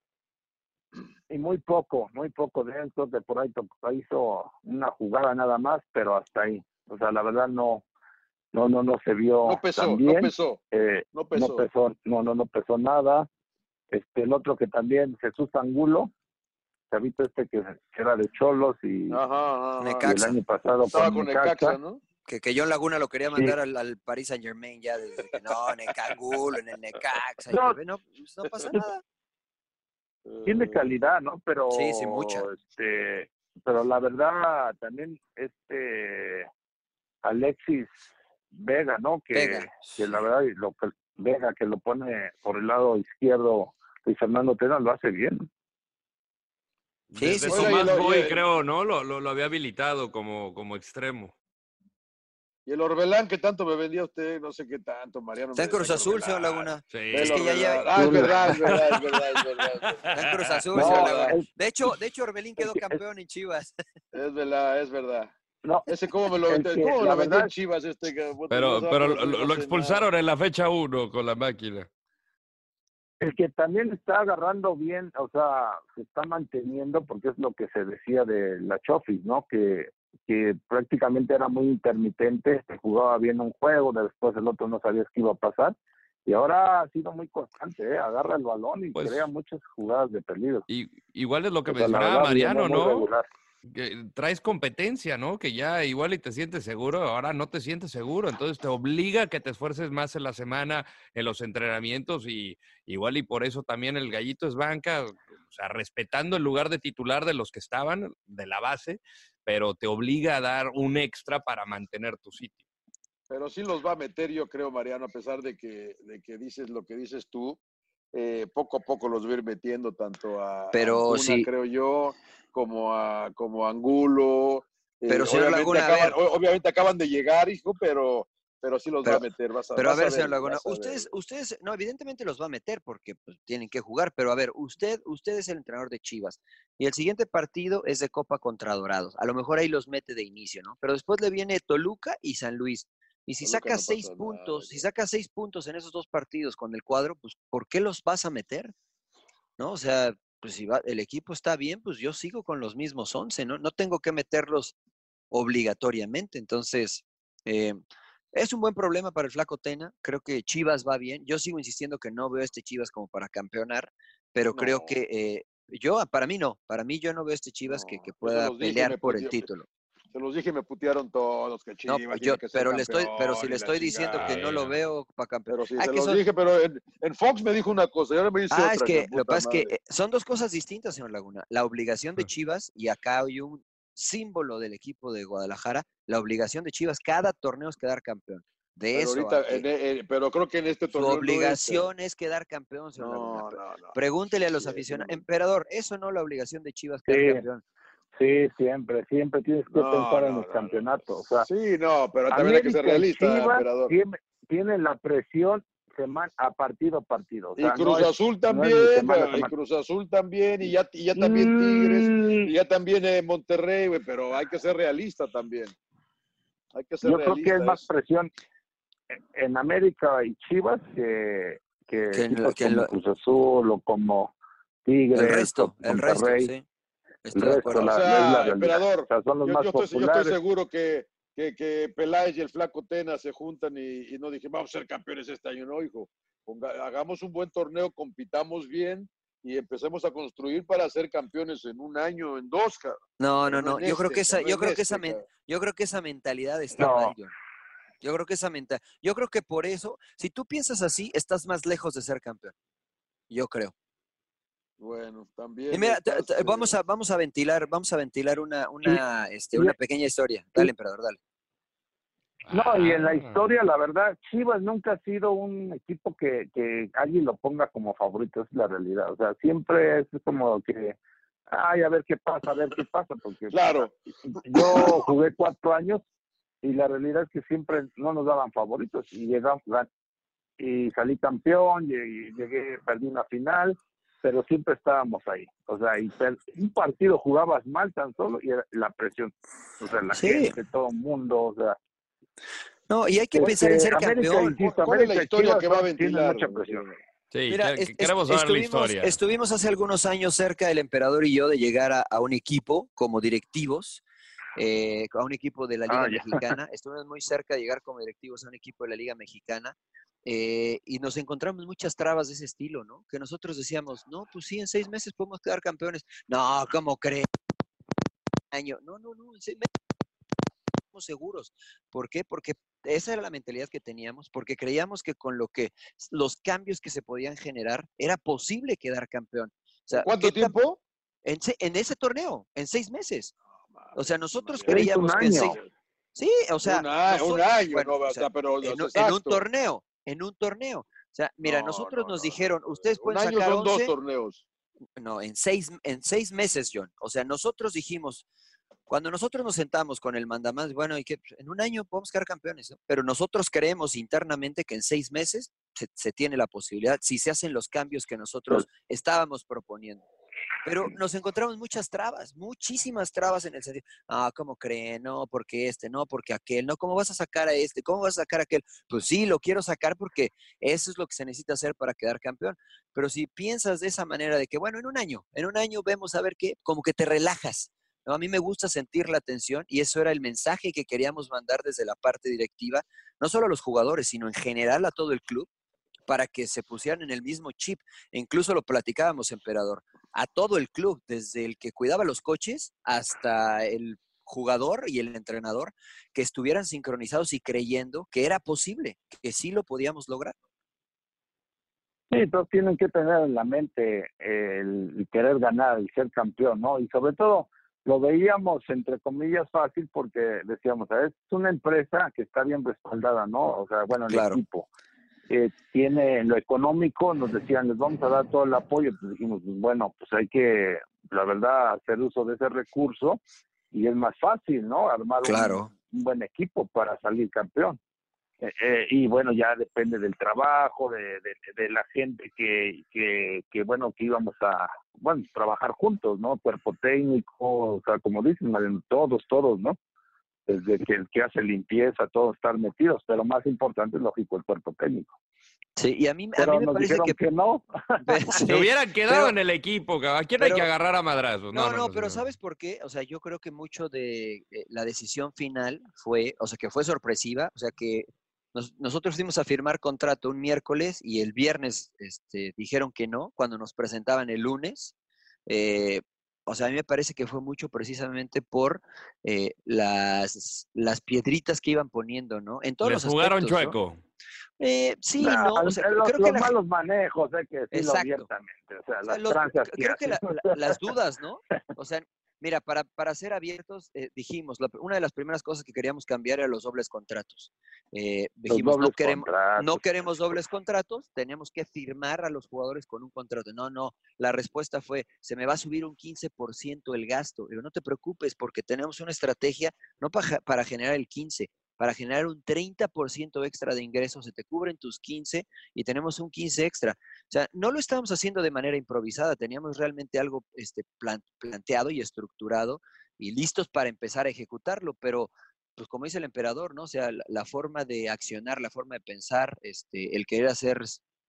y muy poco, muy poco de eso, de por ahí hizo una jugada nada más, pero hasta ahí. O sea, la verdad no, no, no, no se vio No pesó, tan no bien. pesó, Eh, no pesó. no pesó, no, no, no pesó nada. Este, el otro que también, Jesús Angulo, chavito este que, que era de Cholos y, Ajá, ajá, y el año pasado Estaba con con Necaxa. Necaxa, ¿no? Que, que John Laguna lo quería Sí. mandar al, al Paris Saint Germain ya desde que no, Necangulo, en el Necaxa. No. no, pues, no pasa nada. tiene calidad, ¿no? Pero Sí, sí, mucha. este, pero la verdad también este Alexis Vega, ¿no? Que, Vega, que la verdad lo que Vega que lo pone por el lado izquierdo y Fernando Tena lo hace bien. Sí, Desde sí, Tomás Boy, creo, ¿no? Lo, lo, lo había habilitado como, como extremo. Y el Orbelán que tanto me vendía usted, no sé qué tanto, Mariano. Está en Cruz Azul, señor Laguna. Sí. Es que ya lleva- Ah, es verdad, es verdad, es verdad, es verdad. Está en Cruz Azul, No, señor Laguna. De hecho, de hecho, Orbelín quedó campeón en Chivas. Es verdad, es verdad. No, Ese cómo me lo, vendió- cómo lo vendió en Chivas este. que, Pero, no pero lo, expulsaron nada. en la fecha 1 con la máquina. el que también está agarrando bien, o sea, se está manteniendo porque es lo que se decía de la Chofis, ¿no? Que que prácticamente era muy intermitente, jugaba bien un juego, después el otro no sabías qué iba a pasar, y ahora ha sido muy constante, ¿eh? agarra el balón y Pues- crea muchas jugadas de peligro. Y, igual es lo que O sea, la mencionaba Mariano, ¿no? Que traes competencia, ¿no? Que ya igual y te sientes seguro, ahora no te sientes seguro, entonces te obliga a que te esfuerces más en la semana, en los entrenamientos y igual y por eso también el gallito es banca, o sea, respetando el lugar de titular de los que estaban, de la base, pero te obliga a dar un extra para mantener tu sitio. Pero sí los va a meter, yo creo, Mariano, a pesar de que, de que dices lo que dices tú. eh, poco a poco los va a ir metiendo tanto a Pero Antuna, sí. creo yo, como a, como a Angulo. eh, Pero, señor obviamente, acaban, ver. o- obviamente acaban de llegar, hijo, pero, pero sí los va a meter. Vas a, Pero a ver, señor Laguna, ustedes, ustedes, no, evidentemente los va a meter porque pues, tienen que jugar, pero a ver, usted, usted es el entrenador de Chivas y el siguiente partido es de Copa contra Dorados. A lo mejor ahí los mete de inicio, ¿no? Pero después le viene Toluca y San Luis. Y si Toluca sacas no seis puntos, si ya. sacas seis puntos en esos dos partidos con el cuadro, pues ¿por qué los vas a meter? ¿No? O sea, pues si va, el equipo está bien, pues yo sigo con los mismos 11, ¿no? No tengo que meterlos obligatoriamente. Entonces, eh, es un buen problema para el Flaco Tena. Creo que Chivas va bien. Yo sigo insistiendo que no veo a este Chivas como para campeonar, pero creo No. que eh, yo, para mí no. Para mí yo no veo a este Chivas que, No, que pueda dije, pelear por el título. Se los dije y me putearon todos, que No, Chivas yo- tiene que ser pero le estoy, pero si le estoy diciendo que no lo veo para campeón. Pero Ah, se que los son- dije, pero en, en Fox me dijo una cosa y ahora me dice Ah, otra. es que lo que pasa es que eh, son dos cosas distintas, señor Laguna. La obligación de Chivas, y acá hay un símbolo del equipo de Guadalajara, la obligación de Chivas, cada torneo es quedar campeón. De Pero eso. ahorita, a que- en- en- pero creo que en este su torneo no es, obligación es quedar campeón, señor No, no, no. Pregúntele a los Sí, aficionados. Emperador, eso no es la obligación de Chivas quedar Sí. campeón. Sí, siempre, siempre tienes que pensar en los campeonatos. O sea, Sí, no, pero también hay que ser realista, Chivas emperador. tiene- tienen la presión semana a partido a partido. O Y sea, no Cruz es- Azul no es también, ni semana a pero- y semana. Cruz Azul también, y ya, y ya también Tigres, Mm, y ya también eh, Monterrey, güey, pero hay que ser realista también. Hay que ser Yo creo que es realista. más presión en- América y Chivas que, que, Que en lo- que como lo- Cruz Azul o como Tigres. El resto, el resto, sí. El Estoy de resto, acuerdo. la, O sea, la emperador, O sea, son los Yo, más yo estoy, yo estoy seguro que, que, que Peláez y el Flaco Tena se juntan y, y no dije, vamos a ser campeones este año, no, hijo. Ponga- hagamos un buen torneo, compitamos bien y empecemos a construir para ser campeones en un año, en dos, cabrón. No, no, no. Yo creo este, que esa, no yo creo que esa, yo creo que esa mentalidad está No. mal, John. Yo creo que esa mental, yo creo que por eso, si tú piensas así, estás más lejos de ser campeón. Yo creo. Bueno, también. Y mira, te- estás, te- eh, vamos a, vamos a ventilar, vamos a ventilar una, una, este, una pequeña historia. Dale, emperador, dale. No, y en la Ah. historia, la verdad, Chivas nunca ha sido un equipo que, que alguien lo ponga como favorito, es la realidad. O sea, siempre es como que, ay, a ver qué pasa, a ver qué pasa, porque Claro. yo jugué cuatro años y la realidad es que siempre no nos daban favoritos y llegamos y salí campeón, llegué, llegué, perdí una final, pero siempre estábamos ahí. O sea, y per- un partido jugabas mal tan solo y era la presión. O sea, la Sí. gente, todo el mundo, o sea, No, y hay que porque pensar en ser América, campeón. insisto, ¿Cuál es la América historia Chivas que va a ventilar? mucha presión. Sí, Mira, que- es- queremos saber la estuvimos, historia. estuvimos hace algunos años cerca, el emperador y yo, de llegar a, a un equipo como directivos, eh, a un equipo de la Liga Ah. Mexicana. Estuvimos muy cerca de llegar como directivos a un equipo de la Liga Mexicana. eh, y nos encontramos muchas trabas de ese estilo, ¿no? Que nosotros decíamos, no, pues sí, en seis meses podemos quedar campeones. No, ¿cómo crees? Año. No, no, no, en seis meses estamos seguros. ¿Por qué? Porque esa era la mentalidad que teníamos, porque creíamos que con lo que los cambios que se podían generar era posible quedar campeón. O sea, ¿Cuánto ¿qué tan- tiempo? En, en ese torneo, en seis meses. O sea, nosotros un creíamos que seis... Sí, o sea, un, a- un nosotros- año, bueno, no, o o sea, sea, pero en, un- en un torneo, en un torneo. O sea, mira, No, nosotros no, nos no, dijeron, ustedes Un pueden año sacar son dos 11, torneos. no, en seis, en seis meses, John. O sea, nosotros dijimos, cuando nosotros nos sentamos con el mandamás, bueno, y que en un año podemos quedar campeones, ¿no? pero nosotros creemos internamente que en seis meses se, se tiene la posibilidad, si se hacen los cambios que nosotros estábamos proponiendo. Pero nos encontramos muchas trabas, muchísimas trabas en el sentido, ah, ¿cómo creen? No, porque este, no, porque aquel, no, ¿cómo vas a sacar a este? ¿Cómo vas a sacar a aquel? Pues sí, lo quiero sacar porque eso es lo que se necesita hacer para quedar campeón. Pero si piensas de esa manera de que, bueno, en un año, en un año vemos a ver qué, como que te relajas. ¿no? A mí me gusta sentir la tensión y eso era el mensaje que queríamos mandar desde la parte directiva, no solo a los jugadores, sino en general a todo el club, para que se pusieran en el mismo chip. E incluso lo platicábamos, emperador, a todo el club, desde el que cuidaba los coches hasta el jugador y el entrenador, que estuvieran sincronizados y creyendo que era posible, que sí lo podíamos lograr. Sí, todos tienen que tener en la mente el, querer ganar, el ser campeón, ¿no? Y sobre todo lo veíamos entre comillas fácil porque decíamos, "Ah, es una empresa que está bien respaldada, ¿no? O sea, bueno, el Claro. equipo eh, tiene en lo económico, nos decían, les vamos a dar todo el apoyo, pues dijimos, pues, bueno, pues hay que, la verdad, hacer uso de ese recurso y es más fácil, ¿no? Armar un- Claro. un buen equipo para salir campeón. Eh, eh, y bueno, ya depende del trabajo, de, de, de la gente que, que, que, bueno, que íbamos a, bueno, trabajar juntos, ¿no? Cuerpo técnico, o sea, como dicen, todos, todos, ¿no? Desde que el que hace limpieza, todos estar metidos, pero más importante es lógico el cuerpo técnico. Sí, y a mí, a Pero mí me nos parece dijeron que... que, no. Sí, Se hubieran quedado pero- en el equipo, cabrón. ¿A quién hay que agarrar a madrazos? No, no, pero ¿sabes por qué? O sea, yo creo que mucho de eh, la decisión final fue, o sea, que fue sorpresiva, o sea, que nos- nosotros fuimos a firmar contrato un miércoles y el viernes este, dijeron que no, cuando nos presentaban el lunes. eh, o sea, a mí me parece que fue mucho precisamente por eh, las, las piedritas que iban poniendo, ¿no? En todos Les los jugaron aspectos, ¿no? chueco. Eh, sí, Nah, no, o sea, los, creo los que la, malos manejos hay que decirlo Exacto. abiertamente. O sea, o sea, las los- creo que la- hacen. la- las dudas, ¿no? O sea, mira, para, para ser abiertos, eh, dijimos, la- una de las primeras cosas que queríamos cambiar era los dobles contratos. Eh, dijimos, no queremos, contratos. no queremos dobles contratos, tenemos que firmar a los jugadores con un contrato. No, no, la respuesta fue, se me va a subir un 15% el gasto. Digo, no te preocupes porque tenemos una estrategia no para, para generar el 15, para generar un 30% extra de ingresos, se te cubren tus 15 y tenemos un 15 extra. O sea, no lo estábamos haciendo de manera improvisada, teníamos realmente algo este, plan- planteado y estructurado y listos para empezar a ejecutarlo, pero pues como dice el emperador, ¿no? O sea, la, forma de accionar, la forma de pensar, este, el querer hacer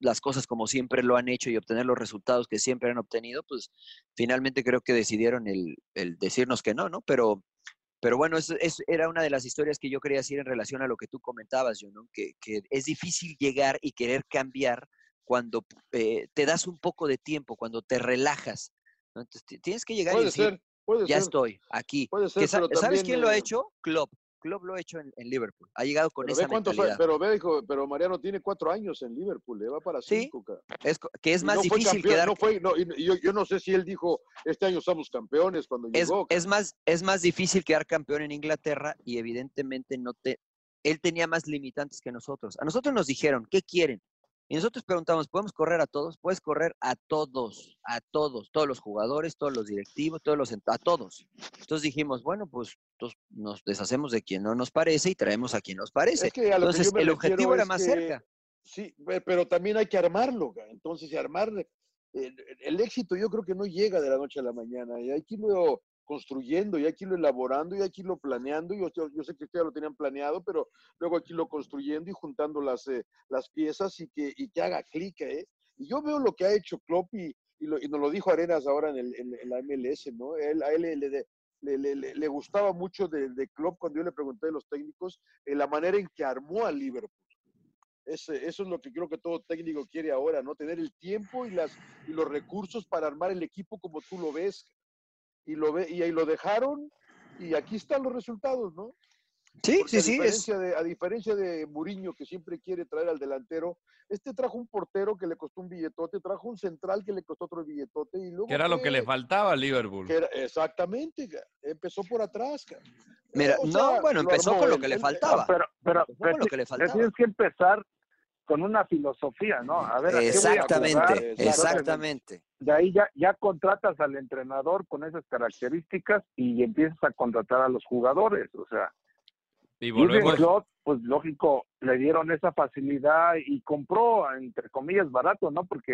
las cosas como siempre lo han hecho y obtener los resultados que siempre han obtenido, pues finalmente creo que decidieron el, el decirnos que no, ¿no? Pero, pero bueno, eso, eso era una de las historias que yo quería decir en relación a lo que tú comentabas, yo, ¿no? Que, que es difícil llegar y querer cambiar cuando eh, te das un poco de tiempo, cuando te relajas. ¿no? Entonces, ti- tienes que llegar y decir, ser, puede ya ser. estoy aquí. Puede ser, ¿Sabes también, quién lo ha eh, hecho? Klopp. Klopp lo ha hecho en, en Liverpool. Ha llegado con Pero esa ve cuántos, mentalidad. pero ve, hijo, pero Mariano tiene cuatro años en Liverpool, le va para Sí, cinco. ca. Es, que es más no difícil quedar. no fue, no, y- yo, yo no sé si él dijo, este año somos campeones cuando es, llegó. es más, es más difícil quedar campeón en Inglaterra y evidentemente no te. Él tenía más limitantes que nosotros. A nosotros nos dijeron, ¿qué quieren? Y nosotros preguntamos, ¿podemos correr a todos? Puedes correr a todos, a todos, todos los jugadores, todos los directivos, todos los, a todos. Entonces dijimos, bueno, pues entonces nos deshacemos de quien no nos parece y traemos a quien nos parece. Es que a lo que Entonces el objetivo era más que- cerca. Sí, pe- pero también hay que armarlo. Entonces, armar, el, el éxito yo creo que no llega de la noche a la mañana. Y que irlo construyendo, y hay que irlo elaborando, y hay que irlo planeando. Yo, yo, sé que ustedes lo tenían planeado, pero luego hay que irlo construyendo y juntando las, eh, las piezas y que, y que haga clic. ¿eh? Y yo veo lo que ha hecho Klopp y, y, lo- nos lo dijo Arenas ahora en, el- en- la MLS, ¿no? Él, a él le, le- le- le- gustaba mucho de, de Klopp cuando yo le pregunté de los técnicos, eh, la manera en que armó al Liverpool. Ese- eso es lo que creo que todo técnico quiere ahora, ¿no? Tener el tiempo y, las, y los recursos para armar el equipo como tú lo ves. Y, lo ve, y ahí lo dejaron y aquí están los resultados, ¿no? Sí, Porque sí, a sí. Es, diferencia de, a diferencia de Mourinho, que siempre quiere traer al delantero, este trajo un portero que le costó un billetote, trajo un central que le costó otro billetote y luego... Que era lo que le faltaba a Liverpool. que era- exactamente, empezó por atrás. mira, O no, sea, bueno, lo empezó armó con lo que le faltaba. Pero, pero, Empezó con pero lo que le faltaba. tienes que empezar con una filosofía, ¿no? A ver, ¿a qué voy a jugar? Exactamente, Entonces, exactamente. De ahí ya, ya contratas al entrenador con esas características y empiezas a contratar a los jugadores. O sea, Y volvemos. Klopp, pues lógico, le dieron esa facilidad y compró, entre comillas, barato, ¿no? Porque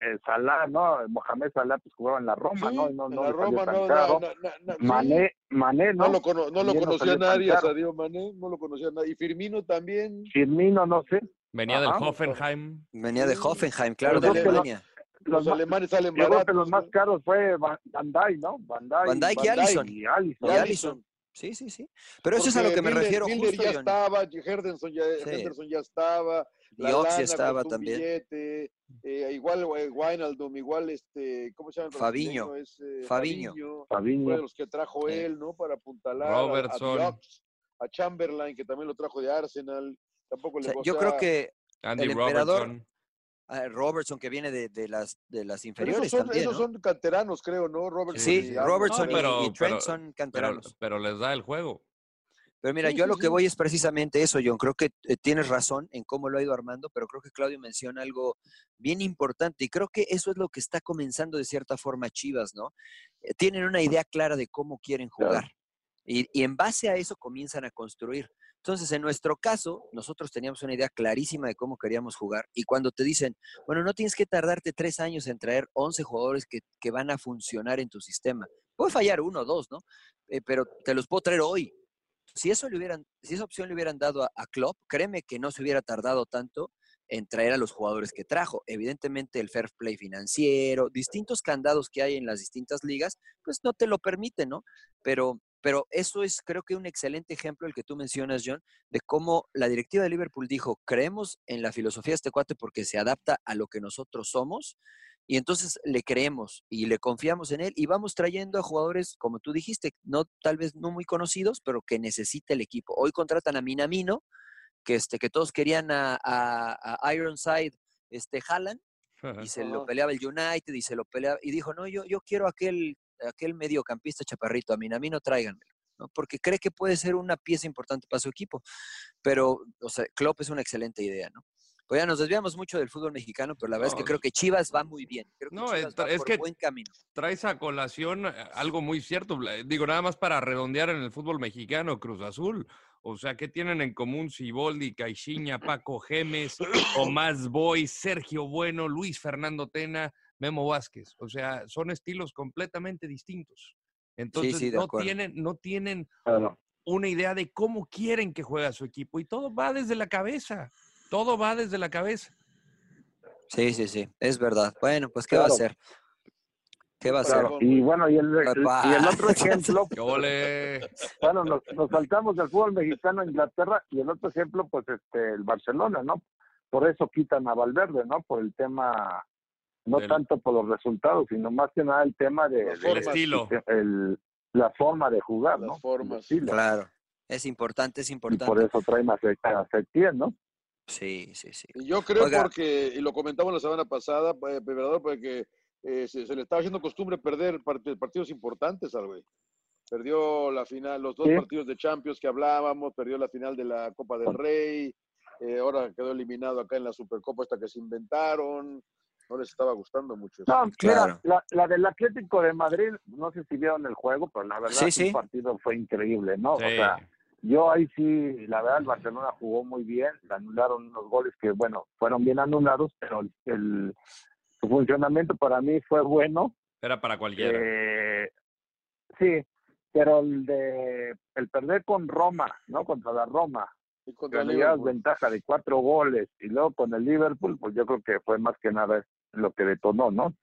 eh, Salah, ¿no? Mohamed Salah, pues jugaba en la Roma, Sí, ¿no? Y no, en no la Roma no, na- sí. Mané, Mané, ¿no? No lo, cono- no lo no conocía nadie. Sadio Mané, no lo conocía nadie. Y Firmino también. Firmino, no sé. Venía del Ajá. Hoffenheim. Venía de. Hoffenheim, claro, de Alemania. Los, Los, alemanes salen yo creo que baratos. los más caros fue Van Dijk, ¿no? Van Dijk, Van Dijk y. Alisson. y Alisson. Y Y Alisson. Sí, sí, sí. Pero eso es a lo Porque que me Milner- refiero Milner justo, ya Johnny. estaba, Henderson ya, Sí. Henderson ya estaba. La ya lana estaba también. billete, eh, igual eh, Wijnaldum, igual este, ¿cómo se llama? el Fabiño. Es, eh, Fabiño. Fue de los que trajo Sí. él, ¿no? Para apuntalar a- a, Robertson. Diox, a Chamberlain, que también lo trajo de Arsenal. Tampoco O le sea, yo creo que Andy El emperador, Robertson. ah, Robertson, que viene de, de las, de las pero inferiores esos son, también, esos ¿no? son canteranos, creo, ¿no? Robertson Sí, y Robertson No, y- pero- y, Trent pero- son Pero, canteranos. pero les da el juego. Pero mira, Sí, yo a sí, lo que voy es precisamente eso, John. Creo que eh, tienes razón en cómo lo ha ido armando, pero creo que Claudio menciona algo bien importante y creo que eso es lo que está comenzando de cierta forma Chivas, ¿no? Eh, tienen una idea clara de cómo quieren Claro. jugar y, y en base a eso comienzan a construir. Entonces, en nuestro caso, nosotros teníamos una idea clarísima de cómo queríamos jugar y cuando te dicen, bueno, no tienes que tardarte tres años en traer 11 jugadores que, que van a funcionar en tu sistema. Puede fallar uno o dos, ¿no? Eh, pero te los puedo traer hoy si eso le hubieran, si esa opción le hubieran dado a, a Klopp, créeme que no se hubiera tardado tanto en traer a los jugadores que trajo. Evidentemente el fair play financiero, distintos candados que hay en las distintas ligas, pues no te lo permiten, ¿no? Pero, pero eso es creo que un excelente ejemplo el que tú mencionas, John, de cómo la directiva de Liverpool dijo, creemos en la filosofía de este cuate porque se adapta a lo que nosotros somos Y entonces le creemos y le confiamos en él y vamos trayendo a jugadores, como tú dijiste, no tal vez no muy conocidos, pero que necesita el equipo. Hoy contratan a Minamino, que, este, que todos querían a, a, Ironside este, Haaland, y se lo peleaba el United y se lo peleaba, y dijo, no, yo, yo quiero aquel, aquel mediocampista chaparrito, a Minamino tráiganmelo. ¿no? Porque cree que puede ser una pieza importante para su equipo. Pero, o sea, Klopp es una excelente idea, ¿no? Pues ya nos desviamos mucho del fútbol mexicano, pero la verdad es que creo que Chivas va muy bien. Creo que no, Chivas es, va es por que buen camino. traes a colación eh, algo muy cierto. Digo, nada más para redondear en el fútbol mexicano, Cruz Azul. O sea, ¿qué tienen en común Siboldi, Caixinha, Paco Gemes, Tomás Boy, Sergio Bueno, Luis Fernando Tena, Memo Vázquez? O sea, son estilos completamente distintos. Entonces, sí, de no, acuerdo. tienen, no tienen Claro. una idea de cómo quieren que juegue su equipo. Y todo va desde la cabeza. Todo va desde la cabeza. Sí, sí, sí, es verdad. Bueno, pues, ¿qué va a hacer? ¿Qué va a hacer? Claro, y bueno, y el, el- y el otro ejemplo, bueno, nos, nos saltamos del fútbol mexicano a Inglaterra y el otro ejemplo, pues este, el Barcelona, ¿no? Por eso quitan a Valverde, ¿no? Por el tema, no Del- tanto por los resultados, sino más que nada el tema de, estilo. el- la forma de jugar, ¿no? formas. El estilo. Claro, es importante, es Y importante. por eso traen a Fe- a Setién, ¿no? Sí, sí, sí. Yo creo Oiga. porque, y lo comentamos la semana pasada, eh, Emperador, porque eh, se, se le estaba haciendo costumbre perder part- partidos importantes al güey. Perdió la final, los dos Sí. partidos de Champions que hablábamos, perdió la final de la Copa del Rey, eh, ahora quedó eliminado acá en la Supercopa esta que se inventaron. No les estaba gustando mucho eso. No, Claro. mira, la, la del Atlético de Madrid, no sé si vieron el juego, pero la verdad Sí, que sí. el partido fue increíble, ¿no? Sí. O sea, yo ahí sí, la verdad, el Barcelona jugó muy bien, le anularon unos goles que, bueno, fueron bien anulados, pero el, el- su funcionamiento para mí fue bueno. Era para cualquiera. Eh, sí, pero el de el perder con Roma, ¿no? Contra la Roma, Y Liverpool. ventaja de cuatro goles y luego con el Liverpool, pues yo creo que fue más que nada lo que detonó, ¿no?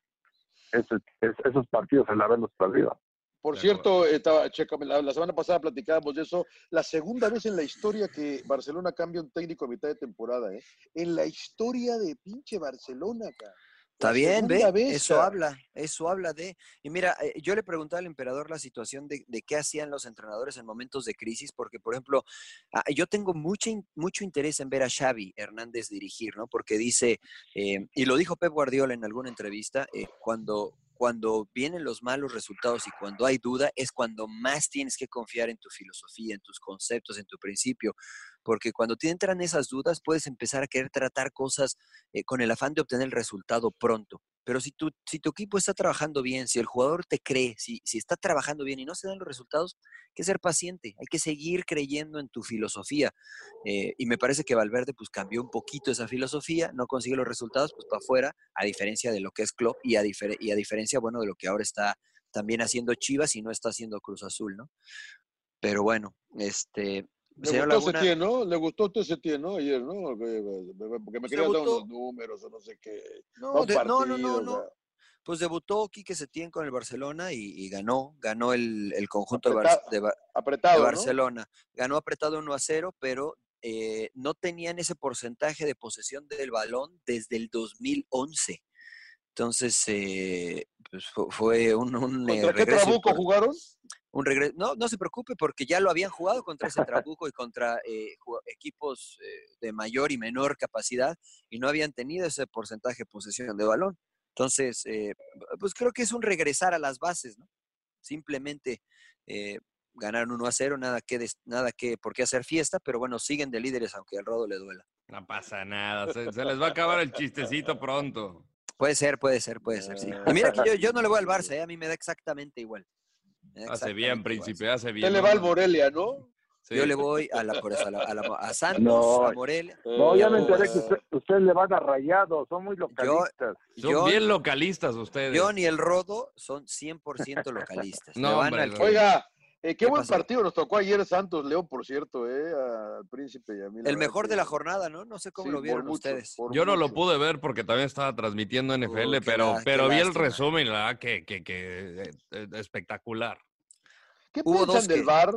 Esos, es- esos partidos, el haberlos perdido. Por cierto, estaba, chécame, la, la semana pasada platicábamos de eso, la segunda vez en la historia que Barcelona cambia un técnico a mitad de temporada, ¿eh? En la historia de pinche Barcelona, cara. Está bien, ve, vez, eso cara. habla, eso habla de... Y mira, eh, yo le preguntaba al emperador la situación de, de qué hacían los entrenadores en momentos de crisis, porque, por ejemplo, ah, yo tengo mucho, mucho interés en ver a Xavi Hernández dirigir, ¿no? Porque dice, eh, y lo dijo Pep Guardiola en alguna entrevista, eh, cuando, cuando vienen los malos resultados y cuando hay duda, es cuando más tienes que confiar en tu filosofía, en tus conceptos, en tu principio, porque cuando te entran esas dudas puedes empezar a querer tratar cosas eh, con el afán de obtener el resultado pronto. Pero si tu, si tu equipo está trabajando bien, si el jugador te cree, si, si está trabajando bien y no se dan los resultados, hay que ser paciente, hay que seguir creyendo en tu filosofía. Eh, y me parece que Valverde pues cambió un poquito esa filosofía, no consigue los resultados, pues para afuera, a diferencia de lo que es Klopp y a, difer- y a diferencia, bueno, de lo que ahora está también haciendo Chivas y no está haciendo Cruz Azul, ¿no? Pero bueno, este... Le señor gustó Laguna- Setién, ¿no? Le gustó a Setién, ¿no? Ayer, ¿no? Que- Porque me Se quería dar unos números o no sé qué. No, de- no, no, no. Pues debutó Quique Setién con el Barcelona y, y ganó, ganó el, el conjunto de, Apretado, de Bar- de apretado, ¿no? Barcelona. Ganó apretado 1 a 0, pero eh, no tenían ese porcentaje de posesión del balón desde el 2011. Entonces, eh, pues fu- fue un, un, eh, ¿Contra qué regreso trabuco jugaron? Un regreso. No, no se preocupe porque ya lo habían jugado contra ese Trabuco y contra eh, equipos eh, de mayor y menor capacidad y no habían tenido ese porcentaje de posesión de balón. Entonces, eh, pues creo que es un regresar a las bases, ¿no? Simplemente eh, ganar 1 a 0, nada que, des- nada que, por qué hacer fiesta, pero bueno, siguen de líderes aunque al rodo le duela. No pasa nada. Se, se les va a acabar el chistecito pronto. Puede ser, puede ser, puede ser, sí. Y mira que yo, yo no le voy al Barça, ¿eh? a mí me da exactamente igual. Hace bien, príncipe, hace bien. Usted le va al Morelia, ¿no? Sí. Yo le voy a, la, a, la- a la- a Santos, No. a Morelia. No, ya me enteré que usted- ustedes le van a rayados, son muy localistas. Son Yo- bien localistas ustedes. John y el Rodo son 100% localistas. No, Le van hombre, al Oiga, eh, qué, ¿Qué buen pasó? partido nos tocó ayer Santos León, por cierto, eh, al Príncipe y a mí. el mejor que- de la jornada, ¿no? No sé cómo Sí, lo vieron mucho, ustedes. Yo no lo pude ver porque también estaba transmitiendo NFL, Uy, qué pero, pero vi el resumen la verdad que, que, que eh, eh, espectacular. ¿Qué Hubo piensan dos del que- VAR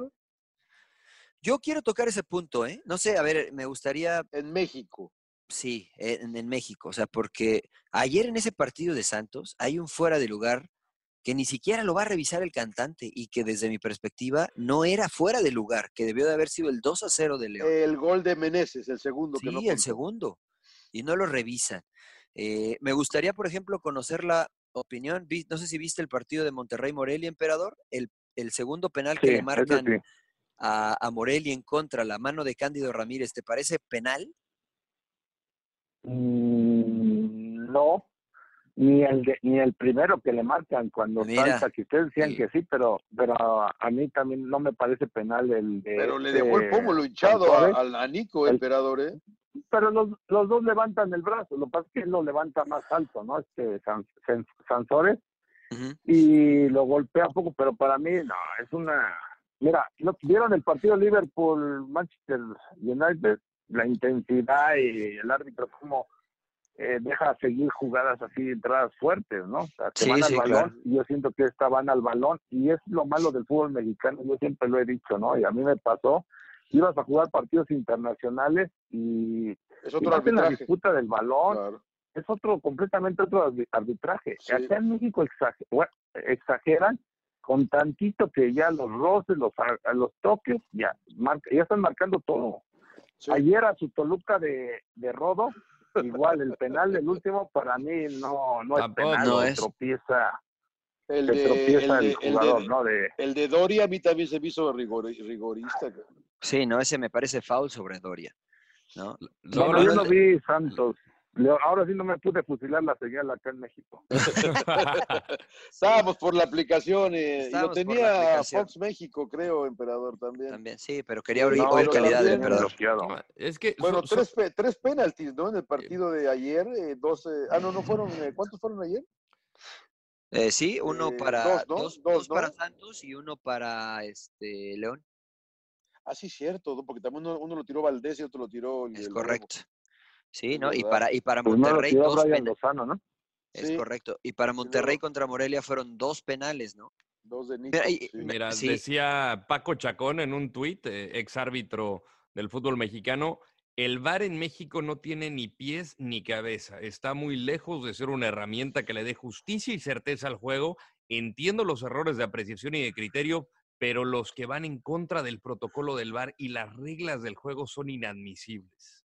Yo quiero tocar ese punto, ¿eh? No sé, a ver, me gustaría. en México? Sí, en, en México. O sea, porque ayer en ese partido de Santos hay un fuera de lugar que ni siquiera lo va a revisar el cantante y que desde mi perspectiva no era fuera de lugar, que debió de haber sido el 2 a 0 de León. El gol de Meneses, el segundo. Sí, que no el segundo. Y no lo revisan. Eh, me gustaría, por ejemplo, conocer la opinión. No sé si viste el partido de Monterrey Morelia, emperador. El, el segundo penal que Sí, le marcan sí. a, a Morelia en contra, la mano de Cándido Ramírez, ¿te parece penal? Mm, no, ni el de- ni el primero que le marcan cuando salta, que ustedes decían que sí, pero pero a mí también no me parece penal el de Pero le este dejó el pómulo hinchado al- a Nico, El- emperador, ¿eh? pero los, los dos levantan el brazo, lo que pasa es que él lo levanta más alto, ¿no? Este San- San- Sansores y lo golpea un poco, pero para mí no, es una mira, ¿no vieron el partido Liverpool Manchester United? La intensidad y el árbitro como eh, deja seguir jugadas así, entradas fuertes, ¿no? O sea, que Sí, van al sí, balón claro. y yo siento que esta van al balón y es lo malo del fútbol mexicano, yo siempre lo he dicho, ¿no? Y a mí me pasó, ibas a jugar partidos internacionales y, Es y otro en la disputa del balón, Claro. es otro, completamente otro arbi- arbitraje. Sí. Acá en México exage- bueno, exageran con tantito que ya los roces, los, los toques, ya, marca- ya están marcando todo. Sí. Ayer a su Toluca de, de Rodo, igual el penal del último para mí no, no es Tampoco. penal, No es. tropieza, El de, tropieza el, de, el, jugador, de, ¿no? De, el de Doria a mí también se me hizo rigor- rigorista. Sí, no, ese me parece foul sobre Doria. ¿no? no, Bueno, yo no- no vi Santos. Ahora sí no me pude fusilar la señal acá en México. Estábamos por la aplicación eh, y lo tenía. Fox México, creo, emperador, también. También, sí, pero quería oír, No, oír calidad del emperador. bloqueado. es que Bueno, so- so- tres, pe- tres penaltis, ¿no? En el partido de ayer, eh, 12. Ah, no, no fueron. eh, ¿Cuántos fueron ayer? Eh, sí, uno Eh, para dos, ¿no? dos, Dos, dos ¿no? para Santos y uno para este León. Ah, sí, cierto, porque también uno, uno lo tiró Valdés y otro lo tiró. Es el correcto. Sí, ¿no? Y para y para Pues no Monterrey dos penales. Lozano, ¿no? Es Sí. correcto. Y para Monterrey contra Morelia fueron dos penales, ¿no? Dos de Nico. Mira, y- sí. Mira, Sí. decía Paco Chacón en un tuit, eh, ex árbitro del fútbol mexicano, el VAR en México no tiene ni pies ni cabeza. Está muy lejos de ser una herramienta que le dé justicia y certeza al juego. Entiendo los errores de apreciación y de criterio, pero los que van en contra del protocolo del VAR y las reglas del juego son inadmisibles.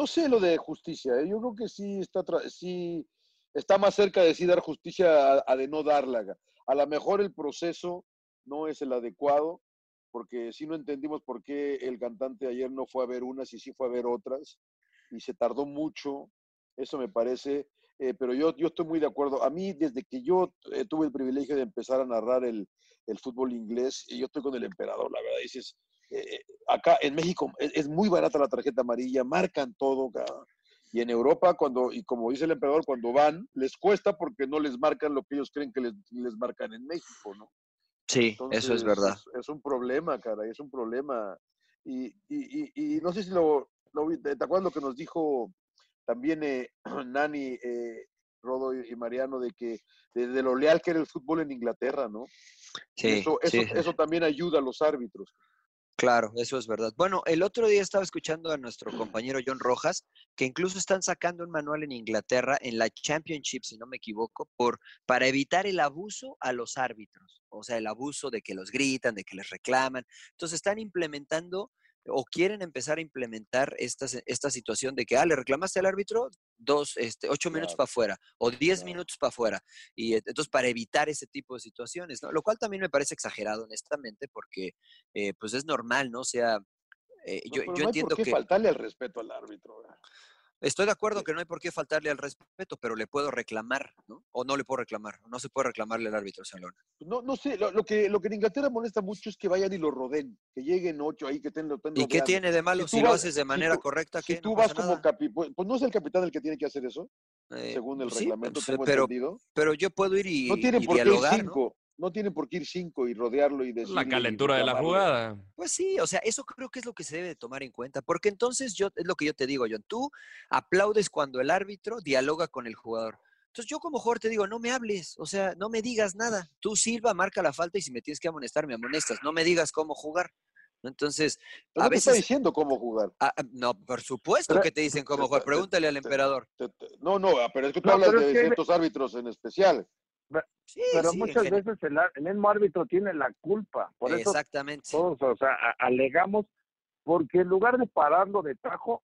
No sé lo de justicia, ¿eh? yo creo que sí está, sí está más cerca de sí dar justicia a, de no darla. A lo mejor el proceso no es el adecuado, porque sí no entendimos por qué el cantante ayer no fue a ver unas y sí fue a ver otras, y se tardó mucho, eso me parece, eh, pero yo, yo estoy muy de acuerdo. A mí, desde que yo eh, tuve el privilegio de empezar a narrar el, el fútbol inglés, y yo estoy con el emperador, la verdad, dices, eh, acá en México es, es muy barata la tarjeta amarilla, marcan todo, y en Europa, cuando, y como dice el emperador, cuando van, les cuesta porque no les marcan lo que ellos creen que les, les marcan en México, ¿no? Sí, eso es verdad. Es, es un problema, cara, es un problema. Y, y, y, y no sé si lo, lo ¿te acuerdas lo que nos dijo también eh, Nani, eh, Rodo y Mariano, de que de, de lo leal que era el fútbol en Inglaterra, ¿no? Sí, eso, eso, sí, eso también ayuda a los árbitros. Claro, eso es verdad. Bueno, el otro día estaba escuchando a nuestro compañero John Rojas, que incluso están sacando un manual en Inglaterra, en la Championship, si no me equivoco, por, para evitar el abuso a los árbitros. O sea, el abuso de que los gritan, de que les reclaman. Entonces están implementando o quieren empezar a implementar esta, esta situación de que, ah, le reclamaste al árbitro, dos, este, ocho minutos para afuera o diez minutos para afuera. Y entonces para evitar ese tipo de situaciones, ¿no? Lo cual también me parece exagerado, honestamente, porque eh, pues es normal, ¿no? O sea, eh, No, yo, no entiendo por qué que faltarle al respeto al árbitro. ¿verdad? Estoy de acuerdo que no hay por qué faltarle al respeto, pero le puedo reclamar, ¿no? O no le puedo reclamar, no se puede reclamarle al árbitro, Lona. No, no sé, lo, lo que, lo que en Inglaterra molesta mucho es que vayan y lo roden, que lleguen ocho ahí, que lo estén ¿Y qué tiene de malo si, lo haces de si manera tú- correcta? Si ¿qué? tú No vas como nada. capi, pues, pues no es el capitán el que tiene que hacer eso, Eh, según el sí, reglamento, pues, tengo pero, entendido. pero yo puedo ir y, No tienen y por qué dialogar, cinco, ¿no? Tienen por qué ir cinco y rodearlo y decir. La calentura de la jugada. Pues sí, o sea, eso creo que es lo que se debe de tomar en cuenta, porque entonces yo, es lo que yo te digo, John, tú aplaudes cuando el árbitro dialoga con el jugador. Entonces yo como jugador te digo, no me hables, o sea, no me digas nada. Tú silba, marca la falta y si me tienes que amonestar, me amonestas. No me digas cómo jugar. Entonces, a veces... está diciendo cómo jugar. Ah, ah, no, por supuesto que te dicen cómo jugar. Pregúntale al emperador. no, no, ah, pero es que tú hablas de ciertos árbitros en especial. Pero muchas veces el, el, mismo árbitro tiene la culpa. Por eso Exactamente. todos, o sea, alegamos, porque en lugar de pararlo de tajo,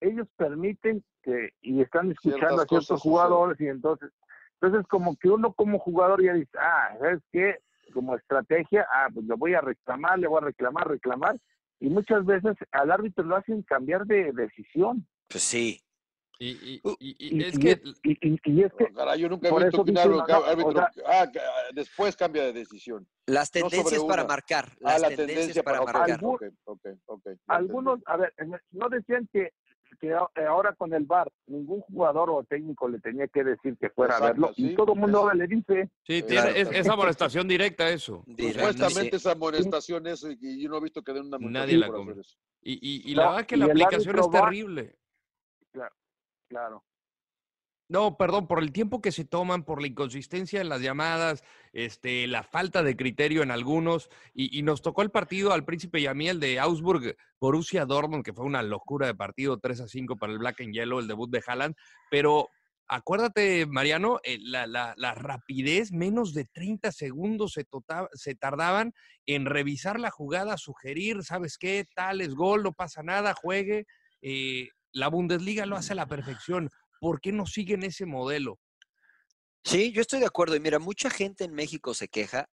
ellos permiten que, y están escuchando a ciertos jugadores, y entonces, entonces como que uno como jugador ya dice, ah, ¿sabes qué? como estrategia, ah, pues le voy a reclamar, le voy a reclamar, reclamar, y muchas veces al árbitro lo hacen cambiar de decisión. Pues sí. Y, y, uh, y, es que... y, es que... yo nunca he visto que un árbitro, ah, después cambia de decisión. Las tendencias para marcar. ah, la tendencia para, marcar. algunos, a ver, no decían que que eh, ahora con el VAR ningún jugador o técnico le tenía que decir que fuera a verlo y todo el mundo ahora le dice. Sí, tiene esa amonestación directa eso. Supuestamente esa amonestación eso y yo no he visto que den una amonestación Nadie la come. Y, y, y la verdad es que la aplicación es terrible. Claro. No, perdón, por el tiempo que se toman, por la inconsistencia en las llamadas, este, la falta de criterio en algunos, y, nos tocó el partido al Príncipe Yamiel de Augsburg, Borussia Dortmund, que fue una locura de partido, 3 a 5 para el Black and Yellow, el debut de Haaland, pero acuérdate, Mariano, eh, la, la, la, rapidez, menos de 30 segundos se, tota, se tardaban en revisar la jugada, sugerir, ¿sabes qué? Tal es gol, no pasa nada, juegue. Eh, la Bundesliga lo hace a la perfección. ¿Por qué no siguen ese modelo? Sí, yo estoy de acuerdo. Y mira, mucha gente en México se queja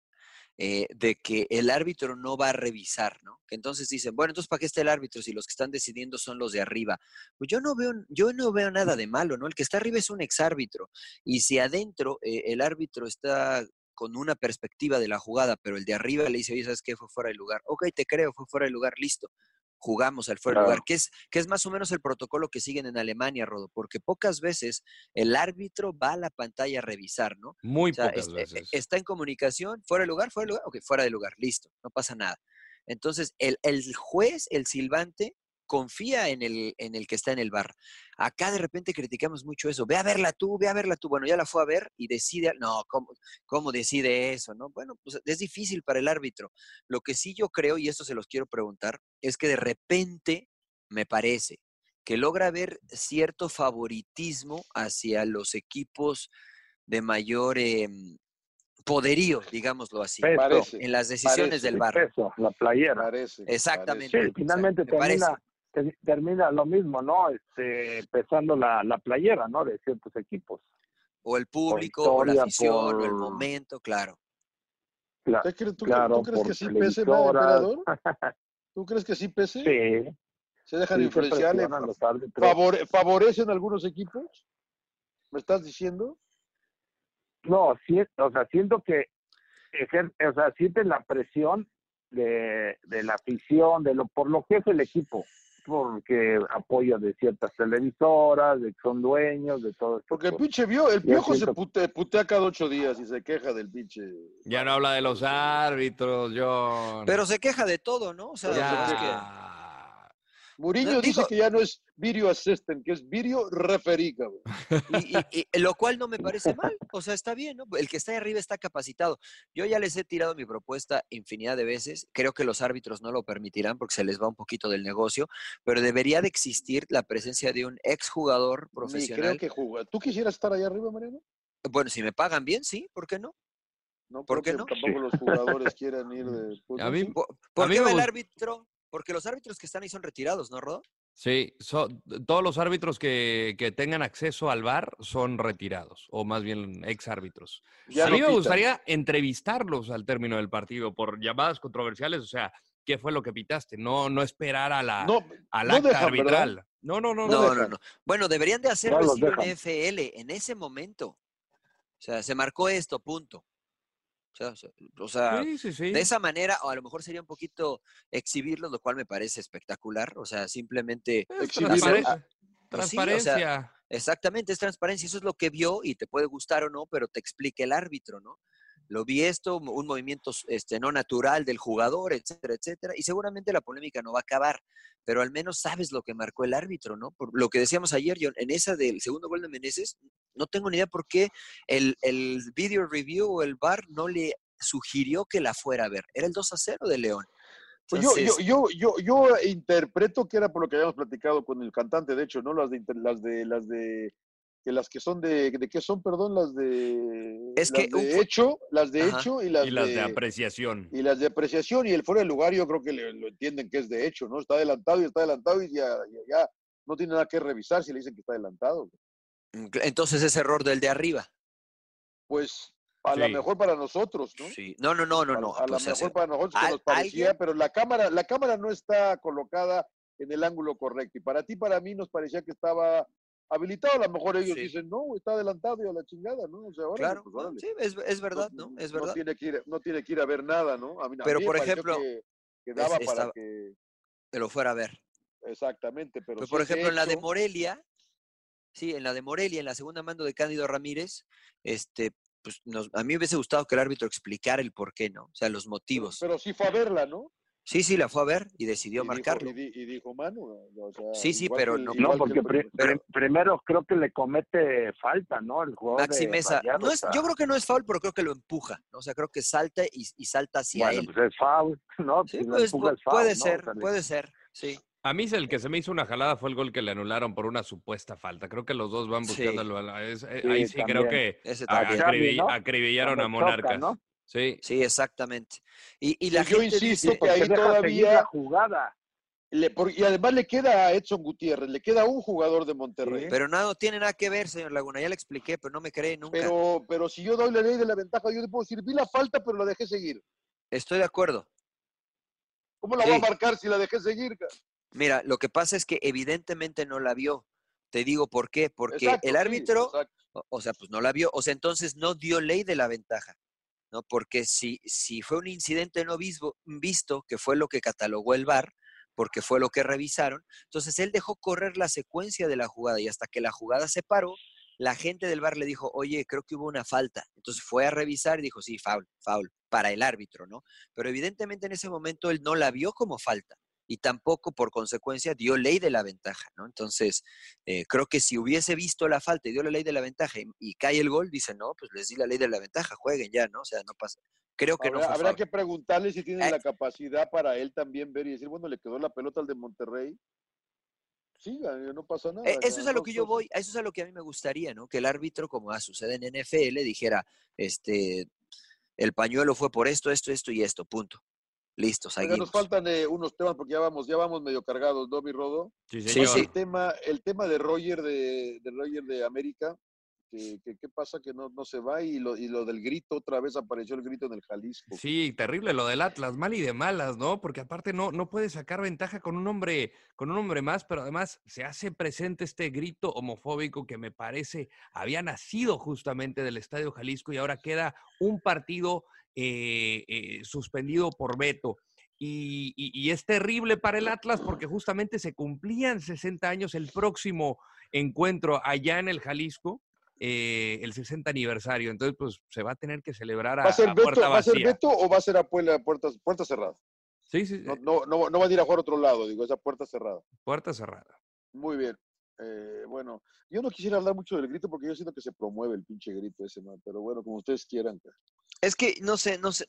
eh, de que el árbitro no va a revisar, ¿no? Que entonces dicen, bueno, entonces ¿para qué está el árbitro si los que están decidiendo son los de arriba? Pues yo no veo, yo no veo nada de malo, ¿no? El que está arriba es un exárbitro. Y si adentro eh, el árbitro está con una perspectiva de la jugada, pero el de arriba le dice, oye, ¿sabes qué? Fue fuera de lugar. Ok, te creo, fue fuera de lugar, listo jugamos al fuera de lugar, que es, que es más o menos el protocolo que siguen en Alemania, Rodo, porque pocas veces el árbitro va a la pantalla a revisar, ¿no? Muy pocas este, veces. Está en comunicación, fuera de lugar, fuera de lugar, ok, fuera de lugar, listo, no pasa nada. Entonces, el, el juez, el silbante, confía en el, en el que está en el bar. Acá de repente criticamos mucho eso. Ve a verla tú, ve a verla tú. Bueno, ya la fue a ver y decide. No, ¿cómo, cómo decide eso? no Bueno, pues es difícil para el árbitro. Lo que sí yo creo, y esto se los quiero preguntar, es que de repente me parece que logra ver cierto favoritismo hacia los equipos de mayor em, poderío, digámoslo así, en las decisiones del bar. la playera. Exactamente. finalmente termina, termina lo mismo, ¿no? Este, pesando la, la playera, ¿no? De ciertos equipos. O el público, o la afición, o el momento, claro. Claro, ¿Tú, claro, ¿tú crees que sí pese, emperador? ¿Tú crees que sí pese? Sí. ¿Se dejan sí, influenciar? ¿Favorecen algunos equipos? ¿Me estás diciendo? No, sí, o sea, siento que o sea, sienten la presión de, de la afición, de lo por lo que es el equipo porque apoyo de ciertas televisoras, de que son dueños, de todo esto. Porque el pinche vio, el piojo se putea, cada ocho días y se queja del pinche. Ya no habla de los árbitros, John. Pero se queja de todo, ¿no? O sea, ya. Murillo dice que ya no es video assistant, que es video referí, y, y, lo cual no me parece mal, o sea, está bien, ¿no? El que está ahí arriba está capacitado. Yo ya les he tirado mi propuesta infinidad de veces, creo que los árbitros no lo permitirán porque se les va un poquito del negocio, pero debería de existir la presencia de un exjugador profesional. creo que ¿Tú quisieras estar ahí arriba, Mariano? Bueno, si me pagan bien, sí, ¿por qué no? No, ¿Por qué no? Tampoco los jugadores quieran ir de... A mí, ¿Por, qué va el árbitro? Porque los árbitros que están ahí son retirados, ¿no, Rodo? Sí, todos los árbitros que, tengan acceso al VAR son retirados, o más bien ex árbitros. a mí me gustaría entrevistarlos al término del partido por llamadas controversiales, o sea, ¿qué fue lo que pitaste? No, no esperar a la, al acta arbitral. No, no, no. No, no, no, Bueno, deberían de hacerlo así en FL en ese momento. O sea, se marcó esto, punto. O sea, de esa manera, o a lo mejor sería un poquito exhibirlo, lo cual me parece espectacular. O sea, simplemente. transparencia. exactamente, es transparencia. Eso es lo que vio y te puede gustar o no, pero te explica el árbitro, ¿no? Lo vi esto, un movimiento este, no natural del jugador, etcétera, etcétera. Y seguramente la polémica no va a acabar, pero al menos sabes lo que marcó el árbitro, ¿no? Por lo que decíamos ayer, John, en esa del segundo gol de Meneses, no tengo ni idea por qué el, el video review o el bar no le sugirió que la fuera a ver. Era el 2 a 0 de León. Pues yo, yo, yo, yo, yo interpreto que era por lo que habíamos platicado con el cantante, de hecho, ¿no? Las de las de las de que las que son de, de qué son, perdón, las de es las que de hecho, las de Ajá. hecho y las, Y las de apreciación. y las de apreciación y el fuera de lugar yo creo que le- lo entienden que es de hecho, ¿no? Está adelantado y está adelantado y ya, ya, ya no tiene nada que revisar si le dicen que está adelantado. Entonces es error del de arriba. Pues a lo mejor para nosotros, ¿no? Sí. No, no, no, no, A- no. A, lo pues, mejor hace- para nosotros que al- nos parecía, alguien- pero la cámara, la cámara no está colocada en el ángulo correcto. Y para ti, para mí, nos parecía que estaba habilitado. A lo mejor ellos Sí. dicen, no, está adelantado y a la chingada, ¿no? O sea, órale, Claro, pues, no, sí, es, es verdad, ¿no? Es No verdad. tiene que ir, no tiene que ir a ver nada, ¿no? A mí, a Pero, mí me por ejemplo, que, que daba es- para que, Que lo fuera a ver. exactamente, pero, Pero, por es ejemplo, en la de Morelia, sí, en la de Morelia, en la segunda mando de Cándido Ramírez, este, pues nos- a mí me hubiese gustado que el árbitro explicara el por qué, ¿no? O sea, los motivos. pero sí fue a verla, ¿no? Sí, sí, la fue a ver y decidió Y dijo, marcarlo. y, di- y dijo Manu, o sea, Sí, sí, pero que el- no- No, que porque el- pri- pri- primero creo que le comete falta, ¿no? El jugador Maxi Mesa, no es, yo creo que no es foul, pero creo que lo empuja. ¿no? O sea, creo que salta y, y salta hacia Bueno, él. pues es foul, ¿no? Sí, Si lo pues, empuja pu- es foul, puede ¿no? ser, O sea, le- puede ser, sí. A mí el que se me hizo una jalada fue el gol que le anularon por una supuesta falta. Creo que los dos van Sí. buscándolo. a la- es- eh, Sí, ahí sí creo que también. ¿no? acribillaron a choca, Monarcas. ¿no? Sí. Sí, exactamente. Y, y la yo gente insisto dice, que ahí todavía- la jugada. le- por- y además le queda a Edson Gutiérrez, le queda un jugador de Monterrey. pero nada, no tiene nada que ver, señor Laguna, ya le expliqué, pero no me cree nunca. Pero, pero si yo doy la ley de la ventaja, yo le puedo decir, vi la falta, pero la dejé seguir. Estoy de acuerdo. ¿Cómo la Sí. voy a marcar si la dejé seguir? Mira, lo que pasa es que evidentemente no la vio. Te digo por qué. Porque Exacto, el árbitro, o, o sea, pues no la vio. O sea, entonces no dio ley de la ventaja. ¿No? Porque si, si fue un incidente no visto, que fue lo que catalogó el VAR, porque fue lo que revisaron, entonces él dejó correr la secuencia de la jugada y hasta que la jugada se paró, la gente del VAR le dijo, oye, creo que hubo una falta. Entonces fue a revisar y dijo, sí, foul, foul, para el árbitro, ¿no? Pero evidentemente en ese momento él no la vio como falta y tampoco por consecuencia dio ley de la ventaja, ¿no? Entonces, eh, creo que si hubiese visto la falta y dio la ley de la ventaja y, y cae el gol, dice, no, pues les di la ley de la ventaja, jueguen ya, ¿no? O sea, no pasa. Creo que no Habrá, fue habrá que preguntarle si tiene Eh. la capacidad para él también ver y decir, bueno, le quedó la pelota al de Monterrey. Siga, no pasa nada. Eh, Eso ya, es a lo no, que yo voy, eso es a lo que a mí me gustaría, ¿no? Que el árbitro, como sucede en NFL, dijera, este, el pañuelo fue por esto, esto, esto y esto, punto. Listo, Oiga, seguimos. nos faltan eh, unos temas porque ya vamos, ya vamos medio cargados, ¿no, mi Rodo? Sí, Sí, señor. sí. El tema, el tema de Roger de, de Roger de América, que, que- qué pasa que no, no se va y lo, y lo del grito, otra vez apareció el grito en el Jalisco. Sí, terrible lo del Atlas, mal y de malas, ¿no? Porque aparte no, no puede sacar ventaja con un hombre, con un hombre más, pero además se hace presente este grito homofóbico que me parece había nacido justamente del Estadio Jalisco y ahora queda un partido eh, eh, suspendido por veto. Y, y- y es terrible para el Atlas porque justamente se cumplían 60 años el próximo encuentro allá en el Jalisco, eh, el 60 aniversario. Entonces, pues se va a tener que celebrar a, ¿Va a ser a Beto, puerta ¿va a ser vacía. Beto o va a ser a puerta, puerta, puerta cerrada? Sí, sí, No, no, no, no van a ir a jugar a otro lado, digo, esa puerta cerrada. puerta cerrada. Muy bien. Eh, bueno, yo no quisiera hablar mucho del grito porque yo siento que se promueve el pinche grito ese, man, pero bueno, como ustedes quieran. Es que, no sé, no sé.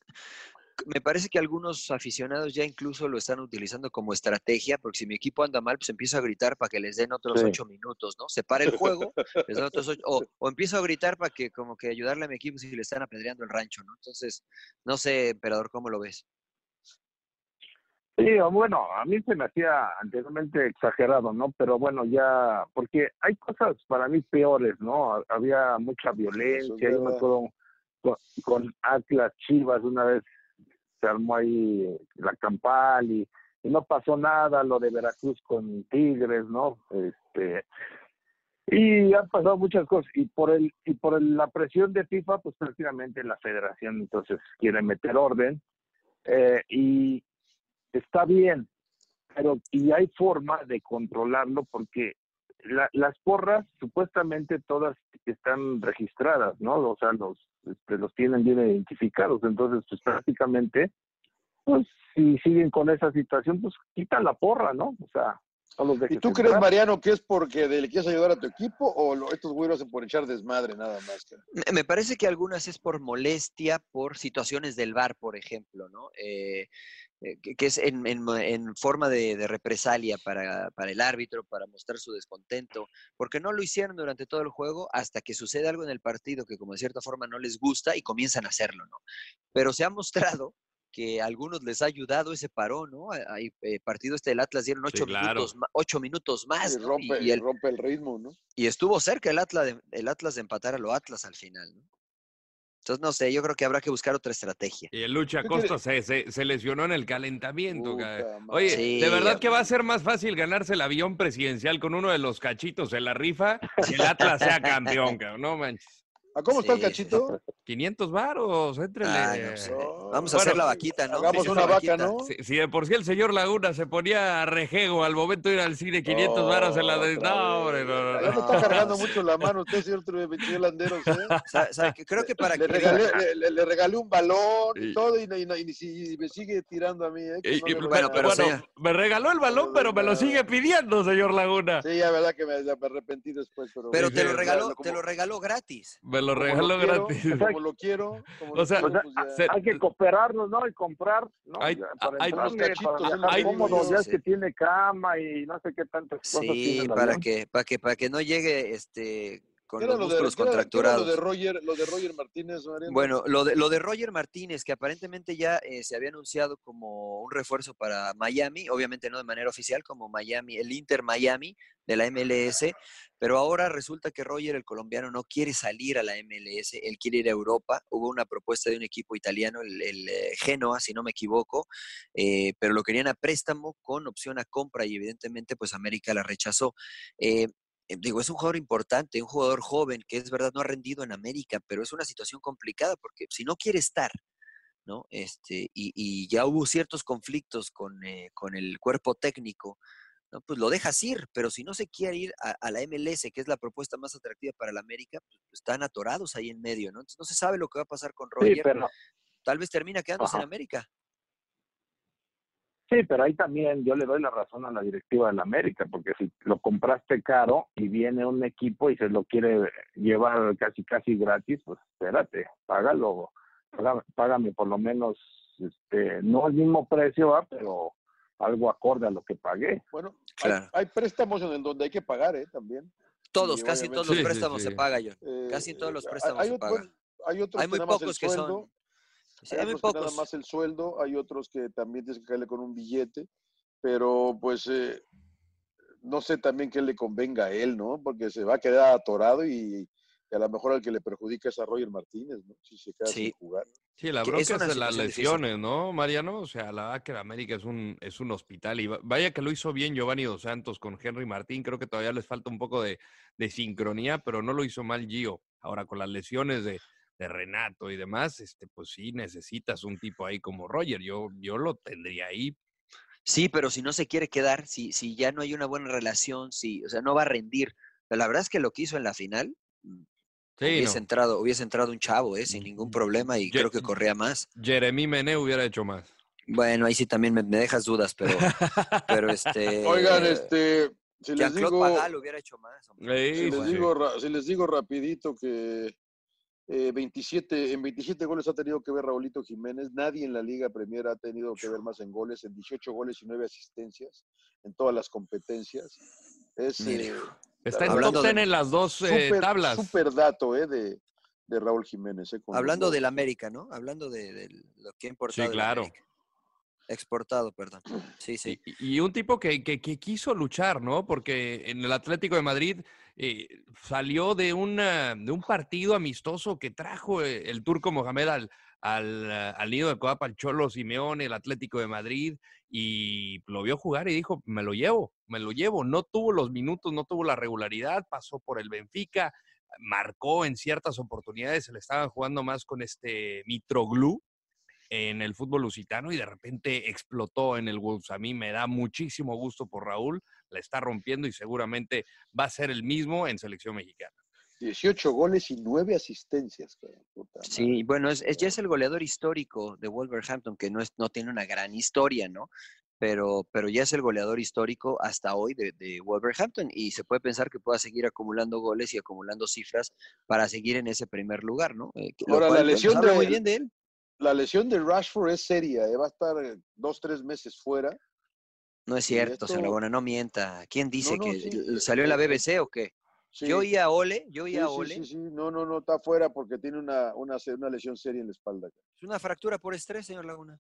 Me parece que algunos aficionados ya incluso lo están utilizando como estrategia, porque si mi equipo anda mal, pues empiezo a gritar para que les den otros Sí. ocho minutos, ¿no? Se para el juego, les dan otros ocho, o, o empiezo a gritar para que como que ayudarle a mi equipo si le están apedreando el rancho, ¿no? Entonces, no sé, emperador, ¿cómo lo ves? Sí, bueno, a mí se me hacía anteriormente exagerado, ¿no? Pero bueno, ya, porque hay cosas para mí peores, ¿no? Había mucha violencia, yo me acuerdo con, con Atlas Chivas una vez se armó ahí la campal y, y no pasó nada, lo de Veracruz con Tigres, ¿no? Este y han pasado muchas cosas y por el y por el- la presión de FIFA, pues prácticamente la Federación entonces quiere meter orden eh, y está bien, pero y hay forma de controlarlo porque la- las porras supuestamente todas están registradas, ¿no? O sea, los este, los tienen bien identificados, entonces pues prácticamente pues si siguen con esa situación, pues quitan la porra, ¿no? O sea, no los ¿Y tú crees, entrar. Mariano, que es porque de- le quieres ayudar a tu equipo o lo- estos güeyros hacen por echar desmadre nada más? Me- Me parece que algunas es por molestia, por situaciones del bar, por ejemplo, ¿no? Eh, que, es en, en, forma de, de represalia para, para, el árbitro, para mostrar su descontento, porque no lo hicieron durante todo el juego hasta que sucede algo en el partido que como de cierta forma no les gusta y comienzan a hacerlo, ¿no? Pero se ha mostrado que a algunos les ha ayudado ese parón, ¿no? Hay eh, partido este del Atlas dieron ocho, minutos, ocho minutos más. Y, rompe, y, el, rompe el ritmo, ¿no? Y estuvo cerca el Atlas, de, el Atlas de empatar a lo Atlas al final, ¿no? Entonces, no sé, yo creo que habrá que buscar otra estrategia. Y el Lucha Costa se, se, lesionó en el calentamiento. Oye, ¿de verdad que va a ser más fácil ganarse el avión presidencial con uno de los cachitos en la rifa si el Atlas sea campeón, cabrón? No manches. ¿A cómo está el cachito? 500 varos, entrele. Pues, vamos a hacer la vaquita, ¿no? Hagamos una vaca, ¿no? Si, de por sí el señor Laguna se ponía rejego al momento de ir al cine, 500 varos en la de... No, hombre, no, no, Ya me está cargando mucho la mano usted, señor Landeros, ¿eh? ¿Sabe, Creo que para le que... Regalé, le, regalé un balón y, todo y, y, me sigue tirando a mí, ¿eh? Y, no me, bueno, pero me regaló el balón, pero me lo sigue pidiendo, señor Laguna. Sí, la verdad que me, arrepentí después. Pero, pero te, lo regaló, te lo regaló gratis lo regalo gratis. Como lo quiero. o sea, pues hay que cooperarnos, ¿no? Y comprar, ¿no? Hay, para hay unos cachitos. Hay cómodos, ya es que tiene cama y no sé qué tantas cosas tiene. para que, para que, para que no llegue este con los músculos contracturados. lo de Roger, lo de Roger Martínez, Bueno, lo de, lo de Roger Martínez, que aparentemente ya eh, se había anunciado como un refuerzo para Miami, obviamente no de manera oficial, como Miami, el Inter Miami de la MLS, pero ahora resulta que Roger, el colombiano, no quiere salir a la MLS, él quiere ir a Europa. Hubo una propuesta de un equipo italiano, el, eh, Genoa, si no me equivoco, eh, pero lo querían a préstamo con opción a compra y evidentemente pues América la rechazó. Eh, digo, es un jugador importante, un jugador joven que es verdad no ha rendido en América, pero es una situación complicada porque si no quiere estar, ¿no? Este, y, ya hubo ciertos conflictos con, eh, con, el cuerpo técnico, ¿no? Pues lo dejas ir, pero si no se quiere ir a, la MLS, que es la propuesta más atractiva para la América, pues están atorados ahí en medio, ¿no? Entonces no se sabe lo que va a pasar con Roger. Tal vez termina quedándose en América. Sí, pero ahí también yo le doy la razón a la directiva de la América, porque si lo compraste caro y viene un equipo y se lo quiere llevar casi casi gratis, pues espérate, págalo, págame, por lo menos, este, no el mismo precio, pero algo acorde a lo que pagué. Bueno, hay, préstamos en donde hay que pagar, ¿eh? También. Todos, casi todos los préstamos se pagan, yo. casi todos los préstamos se pagan. Hay, otros hay muy pocos que son hay, otros que nada más el sueldo, hay otros que también tienes que caerle con un billete, pero pues eh, no sé también qué le convenga a él, ¿no? Porque se va a quedar atorado y, a lo mejor al que le perjudica es a Roger Martínez, ¿no? Si se queda sin jugar. Sí, la bronca es, de las lesiones, ¿no, Mariano? O sea, la verdad que América es un, es un hospital y vaya que lo hizo bien Giovanni Dos Santos con Henry Martín, creo que todavía les falta un poco de, de sincronía, pero no lo hizo mal Gio. Ahora con las lesiones de, de Renato y demás, este, pues sí necesitas un tipo ahí como Roger. Yo, yo lo tendría ahí. Sí, pero si no se quiere quedar, si, si ya no hay una buena relación, si, o sea, no va a rendir. Pero la verdad es que lo que hizo en la final, mm, hubiese, entrado, hubiese entrado un chavo, ¿eh? sin ningún problema y creo que corría más. Jeremy Mené hubiera hecho más. Bueno, ahí sí también me, dejas dudas, pero, pero este. Oigan, este. Si les digo, hubiera hecho más. si, les digo, si les digo rapidito que 27, eh, en 27 goles ha tenido que ver Raulito Jiménez. Nadie en la Liga Premier ha tenido que ver más en goles, en 18 goles y 9 asistencias en todas las competencias. Es, eh, Está en top en las dos eh, tablas. Super dato eh, de, de Raúl Jiménez. Hablando del América, ¿no? Hablando de, lo que ha importado. Sí, claro. Exportado, perdón. Sí, sí. Y, un tipo que, que, que, quiso luchar, ¿no? Porque en el Atlético de Madrid eh, salió de, una, de un partido amistoso que trajo eh, el turco Mohamed al, al, al nido de Coapa, al Cholo Simeone, el Atlético de Madrid, y lo vio jugar y dijo, me lo llevo, me lo llevo. No tuvo los minutos, no tuvo la regularidad, pasó por el Benfica, marcó en ciertas oportunidades, se le estaban jugando más con este Mitroglou, en el fútbol lusitano y de repente explotó en el Wolves. A mí me da muchísimo gusto por Raúl, la está rompiendo y seguramente va a ser el mismo en selección mexicana. 18 goles y 9 asistencias. Sí, bueno, es, ya es el goleador histórico de Wolverhampton, que no, es, no tiene una gran historia, ¿no? Pero, pero ya es el goleador histórico hasta hoy de, Wolverhampton y se puede pensar que pueda seguir acumulando goles y acumulando cifras para seguir en ese primer lugar, ¿no? Eh, Ahora, la lesión de, muy bien de él la lesión de Rashford es seria, eh, va a estar eh, dos, tres meses fuera. No es cierto, esto- señor Laguna, no mienta. ¿Quién dice No, no, que sí, eh, salió en la BBC o qué? Sí. Yo oía a Ole, yo Sí, oía a sí, Ole. sí, sí, no, no, no, está fuera porque tiene una, una, lesión seria en la espalda. Es una fractura por estrés, señor Laguna.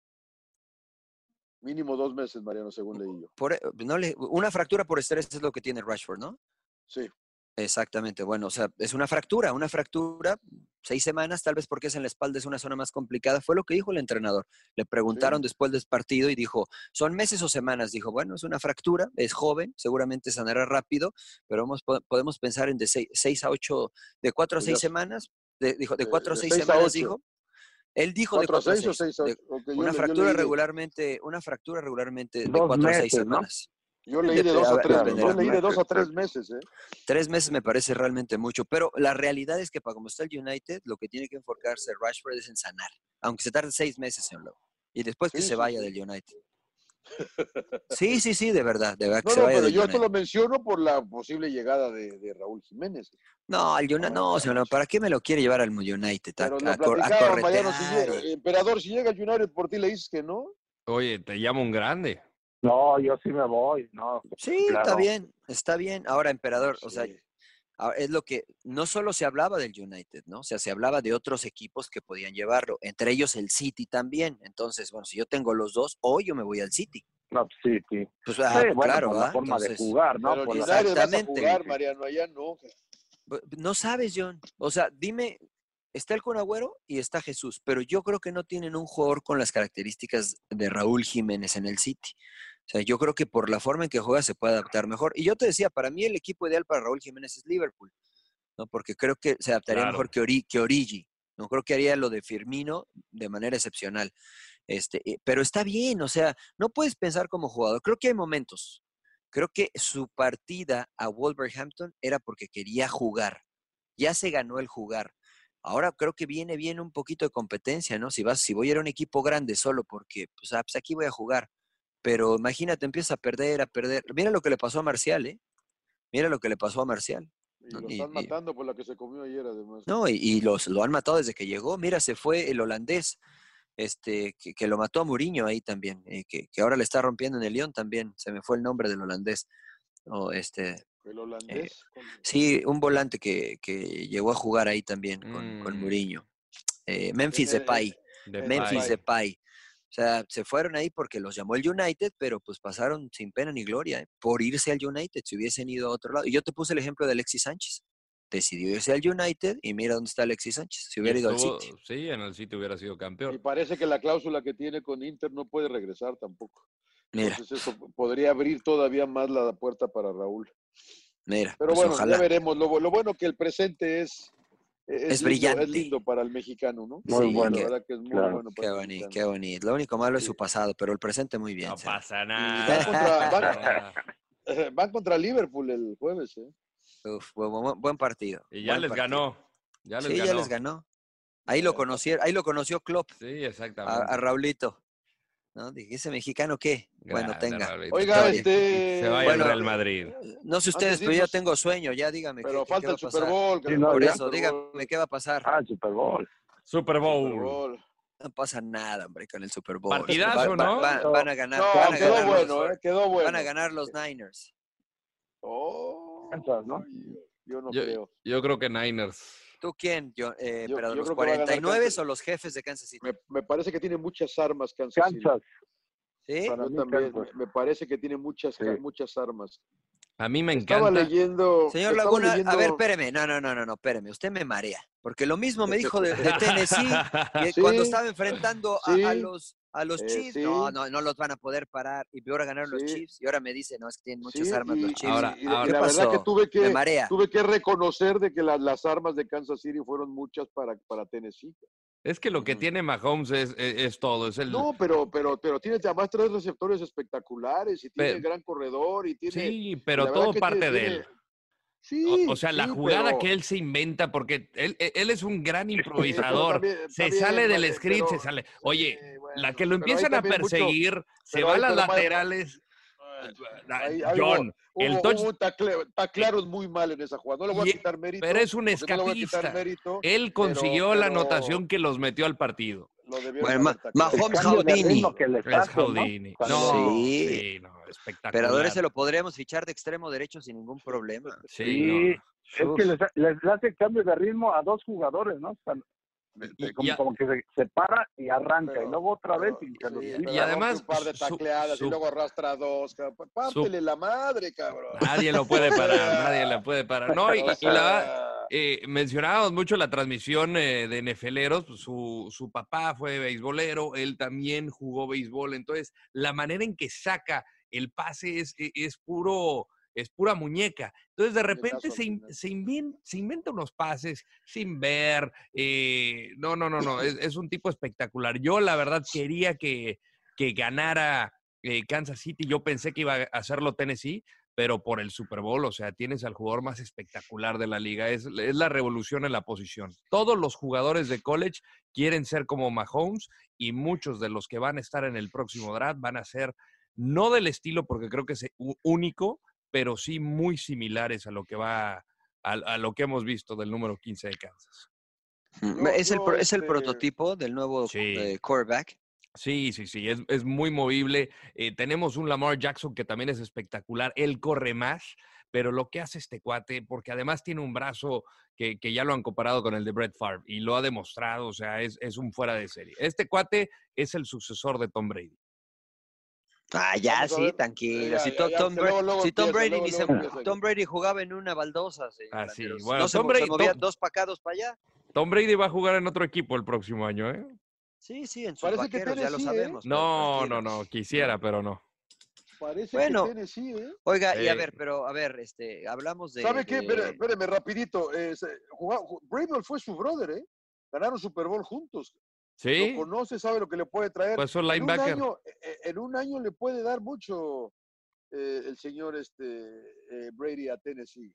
Mínimo dos meses, Mariano, según leí yo. Por, no le, una fractura por estrés es lo que tiene Rashford, ¿no? Sí. Exactamente, bueno, o sea, es una fractura, una fractura, seis semanas, tal vez porque es en la espalda, es una zona más complicada, fue lo que dijo el entrenador. Le preguntaron después del partido y dijo, ¿son meses o semanas? Dijo, bueno, es una fractura, es joven, seguramente sanará rápido, pero vamos, po- podemos pensar en de seis, seis a ocho, de cuatro a seis semanas, de- dijo, de de- cuatro a seis semanas, dijo. Él dijo de ¿Cuatro a cuatro a seis o a de- una fractura regularmente, una fractura regularmente de cuatro a seis ¿no? Yo leí de dos a tres, yo leí de dos a meses, tres meses, ¿eh? Tres meses me parece realmente mucho, pero la realidad es que para como está el United, lo que tiene que enfocarse Rashford es en sanar, aunque se tarde seis meses, señor Lowe. Y después que Sí, se sí, vaya sí. del United. Sí, sí, sí, de verdad, de verdad que No, se no, vaya pero del yo esto United. lo menciono por la posible llegada de, de Raúl Jiménez. No, al United, no, señor Lowe, ¿para qué me lo quiere llevar al United? A, Pero a a Mariano, si llega- emperador, si llega el United por ti le dices que no. Oye, te llamo un grande. No, yo sí me voy, no. Sí, está bien, está bien. Ahora, emperador, o sea. Ah, es lo que no solo se hablaba del United, ¿no? O sea, se hablaba de otros equipos que podían llevarlo, entre ellos el City también. Entonces, bueno, si yo tengo los dos, hoy yo me voy al City. No, sí, sí. Pues, Sí, ah, bueno, claro, por la ¿ah? forma de jugar, ¿no? Pero Por ni la- nadie vas a Exactamente. jugar, Mariano, allá no. no sabes, John. O sea, dime, está el Kun Agüero y está Jesús, pero yo creo que no tienen un jugador con las características de Raúl Jiménez en el City. O sea, yo creo que por la forma en que juega se puede adaptar mejor. Y yo te decía, para mí el equipo ideal para Raúl Jiménez es Liverpool, ¿no? Porque creo que se adaptaría Claro. mejor que, Ori- que Origi. No creo que haría lo de Firmino de manera excepcional. Este, eh, pero está bien, o sea, no puedes pensar como jugador. Creo que hay momentos. Creo que su partida a Wolverhampton era porque quería jugar. Ya se ganó el jugar. Ahora creo que viene bien un poquito de competencia, ¿no? Si vas, si voy a ir a un equipo grande solo porque, pues, ah, pues aquí voy a jugar. Pero imagínate, empieza a perder, a perder. Mira lo que le pasó a Marcial, ¿eh? Mira lo que le pasó a Marcial. Y No, lo están y- matando por la que se comió ayer, además. No, y, y los, lo han matado desde que llegó. Mira, se fue el holandés, este, que, que lo mató a Mourinho ahí también, eh, que, que ahora le está rompiendo en el Lyon también. Se me fue el nombre del holandés. O este, El holandés. sí, un volante que, que llegó a jugar ahí también con, con Mm. Mourinho. Eh, Memphis Eh, eh, Depay. De Memphis Depay. Depay. O sea, se fueron ahí porque los llamó el United, pero pues pasaron sin pena ni gloria ¿eh? por irse al United, si hubiesen ido a otro lado. Y yo te puse el ejemplo de Alexis Sánchez. Decidió irse al United y mira dónde está Alexis Sánchez. Si Y hubiera ido al City. Sí, en el City hubiera sido Y campeón. parece que la cláusula que tiene con Inter no puede regresar tampoco. Mira, Entonces eso podría abrir todavía más la puerta para Raúl. Mira. Pero pues bueno, ojalá. ya veremos. Lo, lo bueno que el presente es, es, Es lindo, brillante. es lindo para el mexicano, ¿no? Muy Sí, bueno. La qué- verdad que es muy claro. bueno para Qué bonito, qué bonito. Lo único malo es su pasado, pero el presente muy bien. No pasa van nada. contra- van- Van contra Liverpool el jueves, ¿eh? Uf, buen, buen- buen partido. Y ya buen les partido. ganó. Ya les sí, ganó. ya les ganó. Ahí lo conocieron, ahí lo conoció Klopp, Sí, a, exactamente. a Raulito. ¿No? Dije, ¿ese mexicano qué? bueno, Grande, tenga. Raulito. Oiga, este. Se vaya Bueno, al Real Madrid. No sé ustedes, pero yo tengo sueño, ya dígame. Pero ¿qué, qué falta va el? Super Bowl. Sí, no, Por eso, Super dígame Bowl, qué va a pasar. Ah, Super Bowl. Super Super Bowl. Bowl. No pasa nada, hombre, con el Super Bowl. Partidazo, Va- va- ¿no? va- van a ganar, No, van a quedó ganar bueno, los, ¿eh? Quedó bueno. van a ganar los Niners. Oh, yo, yo no Yo, creo. yo creo que Niners. ¿Tú quién? Yo, eh, Yo- pero yo los creo que va a ganar 49 Kansas. o los jefes de Kansas City. Me, me parece que tiene muchas armas Kansas City. Kansas. ¿Sí? Para Yo mí, también, Kansas. me, parece que tiene muchas, Sí. muchas armas. A mí me Estaba encanta. leyendo. Señor estaba Laguna, a ver, espéreme. No, no, no, no, no, espéreme. Usted me marea. Porque lo mismo me dijo de, de Tennessee que Sí. cuando estaba enfrentando a, los, a los Eh, Chiefs. sí. No, no, no los van a poder parar. Y ahora ganaron los Sí. Chiefs. Y ahora me dice, no, es que tienen muchas Sí, armas y, los Chiefs. Ahora- y- la ¿Qué verdad que tuve que marea. tuve que reconocer de que la- las armas de Kansas City fueron muchas para, para Tennessee. Es que lo que Ujú. tiene Mahomes es, es, es todo. Es el, No, pero, pero, pero tiene además tres receptores espectaculares y tiene Pe- gran corredor y tiene. sí, pero todo parte tiene- de tiene- él. Sí. O, o sea, la jugada pero- que él se inventa, porque él, él- él es un gran Sí, improvisador. también- se también, sale del script, pero- se sale. Oye, Sí, bueno, la que lo empiezan a mucho- perseguir, se va a las laterales. ahí- Ah, ahí hubo- John, el touch, hubo tacle- taclearos muy mal en esa jugada. No le voy a quitar mérito. pero es un no escapista. mérito, él pero- consiguió la anotación que los metió al partido. bueno, Mahomes Houdini. Es Houdini. No, sí. sí, no, espectacular. Pero ahora se lo podríamos fichar de extremo derecho sin ningún problema. Sí, Sí, no. es que les, les hace cambio de ritmo a dos jugadores, ¿no? Están- Y- como, y a- como que se, se para y arranca, Pero- y luego otra vez y se Sí, además, un par de tacleadas su- y luego arrastra dos. Pártele la madre, cabrón. Nadie lo puede parar, nadie la puede parar. No, y, la eh, mencionábamos mucho la transmisión eh, de Nefeleros, pues, su, su papá fue beisbolero, él también jugó béisbol, entonces la manera en que saca el pase es, e- es puro, es pura muñeca. Entonces de repente se, in- se, inventa unos pases sin ver, eh, no, no, no, no, es, es un tipo espectacular. Yo la verdad quería que, que ganara eh, Kansas City, yo pensé que iba a hacerlo Tennessee, pero por el Super Bowl, o sea, tienes al jugador más espectacular de la liga. Es, es la revolución en la posición. Todos los jugadores de college quieren ser como Mahomes y muchos de los que van a estar en el próximo draft van a ser no del estilo, porque creo que es u- único, pero sí muy similares a lo que va a, a lo que hemos visto del número 15 de Kansas. Mm, es, el, es el este- prototipo del nuevo Sí. eh, quarterback. Sí, sí, sí, es, es muy movible. Eh, tenemos un Lamar Jackson que también es espectacular. Él corre más, pero lo que hace este cuate, porque además tiene un brazo que, que ya lo han comparado con el de Brett Favre y lo ha demostrado, o sea, es, es un fuera de serie. Este cuate es el sucesor de Tom Brady. Ah, ya, sí, ver. tranquilo. Ya, si ya, To- ya, Tom, que Bra- luego, luego si Tom empieza, Brady luego, ni se-. Tom Brady jugaba en una baldosa. señor Ah, sí. Bueno, no se, Tom mo- se Brady- movía Tom- dos para acá, dos para allá. Tom Brady va a jugar en otro equipo el próximo año, ¿eh? Sí, sí, en sus Parece que ya lo ¿eh? sabemos. No, no, no, quisiera, pero no. Parece Bueno. que Tennessee, ¿eh? Oiga, y a ver, pero a ver, este, hablamos de. ¿Sabe qué? de- Espéreme, espéreme, rapidito. Eh, jugaba- fue su brother, ¿eh? Ganaron Super Bowl juntos. ¿Sí? Lo conoce, sabe lo que le puede traer. Pues son en, un linebacker. año, eh, en un año le puede dar mucho eh, el señor este, eh, Brady a Tennessee.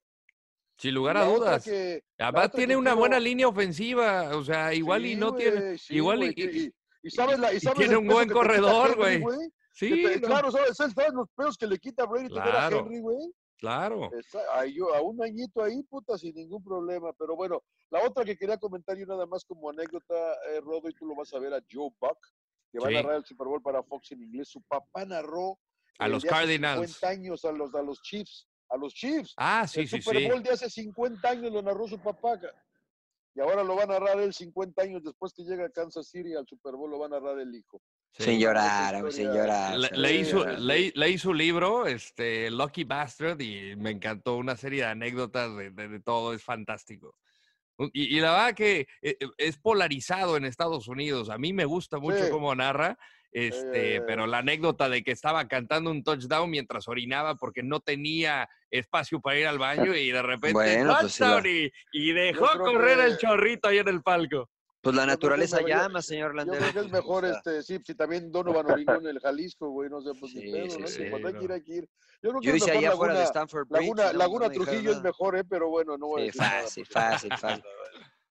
Sin lugar a dudas. que- Además tiene una buena línea ofensiva, o sea, igual y Sí, no güey, tiene, sí, igual güey, y, y, y sabes la, y y sabes tiene un buen corredor, güey. Sí, te- no, Claro, ¿sabes, sabes los pesos que le quita Brady tener a Claro. Henry, güey? Claro. Está- a, yo- a un añito ahí, puta, sin ningún problema. Pero bueno, la otra que quería comentar yo nada más como anécdota, eh, Rodo, y tú lo vas a ver a Joe Buck, que va Sí. a narrar el Super Bowl para Fox en inglés. Su papá narró A los Cardinals. 50 años a los, a los Chiefs. A los Chiefs. Ah, sí, el sí, Super sí. Bowl de hace 50 años lo narró su papá. Y ahora lo va a narrar él 50 años después que llega a Kansas City al Super Bowl, lo va a narrar el hijo. Sin llorar, sin llorar. Le, sin llorar. le, leí su libro, este, Lucky Bastard, y me encantó una serie de anécdotas de, de- de todo, es fantástico. Y, y la verdad que eh, eh, es polarizado en Estados Unidos. A mí me gusta mucho Sí. cómo narra, este, Eh. pero la anécdota de que estaba cantando un touchdown mientras orinaba porque no tenía espacio para ir al baño y de repente Bueno, pues sí la- touchdown y, y dejó correr el que- chorrito ahí en el palco. Pues la Yo naturaleza es llama, señor Yo Landero. creo que es mejor, sea, este, sí, si también Donovan orinó en el Jalisco, güey, no sé, pues Sí, ni pedo, sí, ¿no? sí, cuando hay que ir, hay que ir. Yo creo que Yo es hice allá afuera de Laguna, Stanford Bridge. Laguna, no- Laguna no Trujillo es mejor, ¿eh? Pero bueno, no voy a decir nada, fácil, porque- fácil, fácil.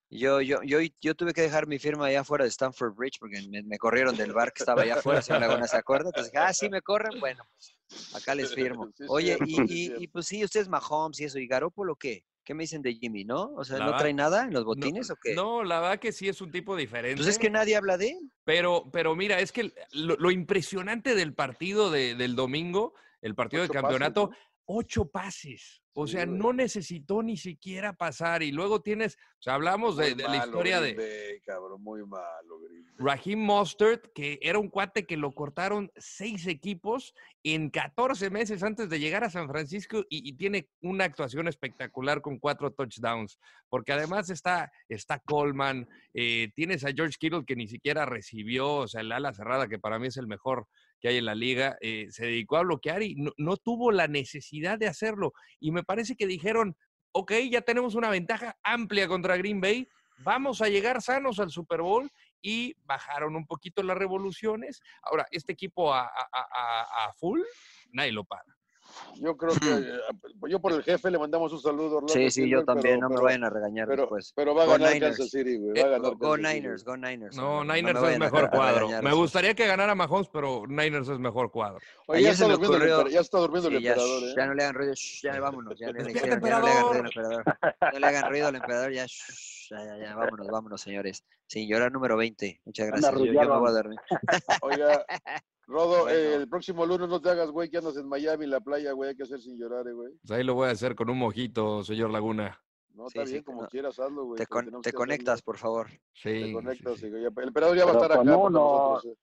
Yo, yo, yo, yo tuve que dejar mi firma allá afuera de Stanford Bridge porque me, me corrieron del bar que estaba allá afuera, señor Laguna, ¿se acuerda? Entonces dije, ah, sí me corren, bueno, pues acá les firmo. Es Oye, y, es y, y pues sí, ustedes Mahomes y eso, ¿y Garoppolo qué? ¿Qué me dicen de Jimmy, no? O sea, La ¿no trae nada en los No, botines o qué? No, la verdad que sí es un tipo diferente. Pues es que nadie habla de él. Pero, pero mira, es que lo, lo impresionante del partido de- del domingo, el partido Ocho de campeonato, ¿no? Ocho pases. O Sí, sea, güey. no necesitó ni siquiera pasar. Y luego tienes, o sea, hablamos de, la historia Green de cabrón, muy malo, Green Bay. Raheem Mostert, que era un cuate que lo cortaron seis equipos en 14 meses antes de llegar a San Francisco y, y tiene una actuación espectacular con cuatro touchdowns. Porque además está, está Coleman, eh, tienes a George Kittle que ni siquiera recibió, o sea, el ala cerrada, que para mí es el mejor que hay en la liga, eh, se dedicó a bloquear y no, no tuvo la necesidad de hacerlo. Y me parece que dijeron, ok, ya tenemos una ventaja amplia contra Green Bay, vamos a llegar sanos al Super Bowl y bajaron un poquito las revoluciones. Ahora, este equipo a, a- a- a- full, nadie lo para. Yo creo que eh, yo por el jefe le mandamos un saludo. Orlando Sí, sí, yo Silver, también, pero- no me pero- vayan a regañar pero, después. Pero va a Go ganar Niners. Kansas City, güey. Va a Eh, ganar go, Kansas Niners, go Niners. No, Niners me es a- mejor a cuadro. Me gustaría que ganara Mahomes, pero Niners es mejor cuadro. Oye, ya está durmiendo el ya está durmiendo el Sí, ya, emperador, shh, ¿eh? ya no le hagan ruido, shh, ya vámonos, ya, no le- ya no- ya no hagan ruido al emperador. No le hagan ruido al emperador, ya, shh, ya, ya, ya, vámonos, vámonos, señores. Sin llorar número 20. Muchas Anda gracias. Yo, yo me voy a dormir. Oiga, Rodo, Bueno. eh, el próximo lunes no te hagas, güey, que andas en Miami, en la playa, güey, hay que hacer sin llorar, eh, güey. Pues ahí lo voy a hacer con un mojito, señor Laguna. No, Sí, está sí, bien, como no. quieras, hazlo, güey. Te, con- te conectas, hacerlo. por favor. Sí. Te conectas, sí. el emperador ya va a estar acá. con uno- nosotros, eh.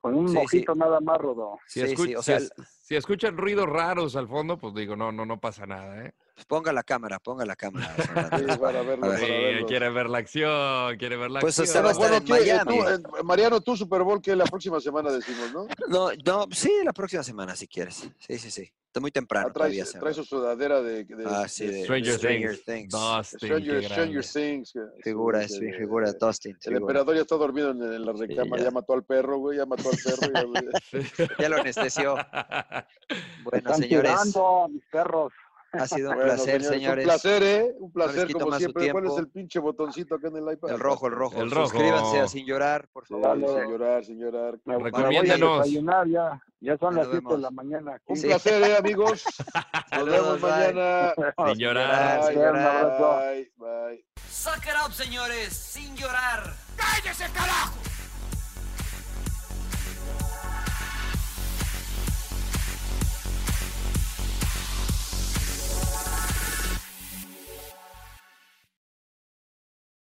Con un Sí, mojito nada más, Rodo. Si, Sí, o si sea, es- si escuchan ruidos raros al fondo, pues digo, no, no, no pasa nada, ¿eh? Pues ponga la cámara, ponga la cámara. Sí, para verlo. Sí, para verlo. quiere ver la acción, quiere ver la Pues acción. usted va a estar Bueno, en. Eh, Miami. tú, eh, Mariano, tú Super Bowl que la próxima semana decimos, ¿no? No, no, sí, la próxima semana, si quieres. Sí, sí, sí. Está muy temprano Ah, trae, su sudadera de, de- Ah, sí, de- de Stranger, Stranger Things. Stranger, Stranger. Things. Figura, sí, es mi sí, figura, sí. Dustin. El figura. emperador ya está dormido en, en la recámara, ya. ya. mató al perro, güey, ya mató al perro. Ya lo anestesió. Bueno, Están señores, tirando, mis perros. Ha sido un Bueno, placer, señores. Un placer, ¿eh? Un placer, quito como siempre. ¿Cuál es el pinche botoncito acá en el iPad? El rojo, el rojo. El rojo. Suscríbanse a Sin Llorar, por Sí, favor. Dale. sin llorar, sin llorar. Recomiéndanos. ya. Ya son las 7 de la mañana. Un Sí. placer, ¿eh, amigos? Nos vemos bye. mañana. Sin llorar. Bye, Sin llorar. bye, bye. Suck it up, señores, sin llorar. ¡Cállese, carajo!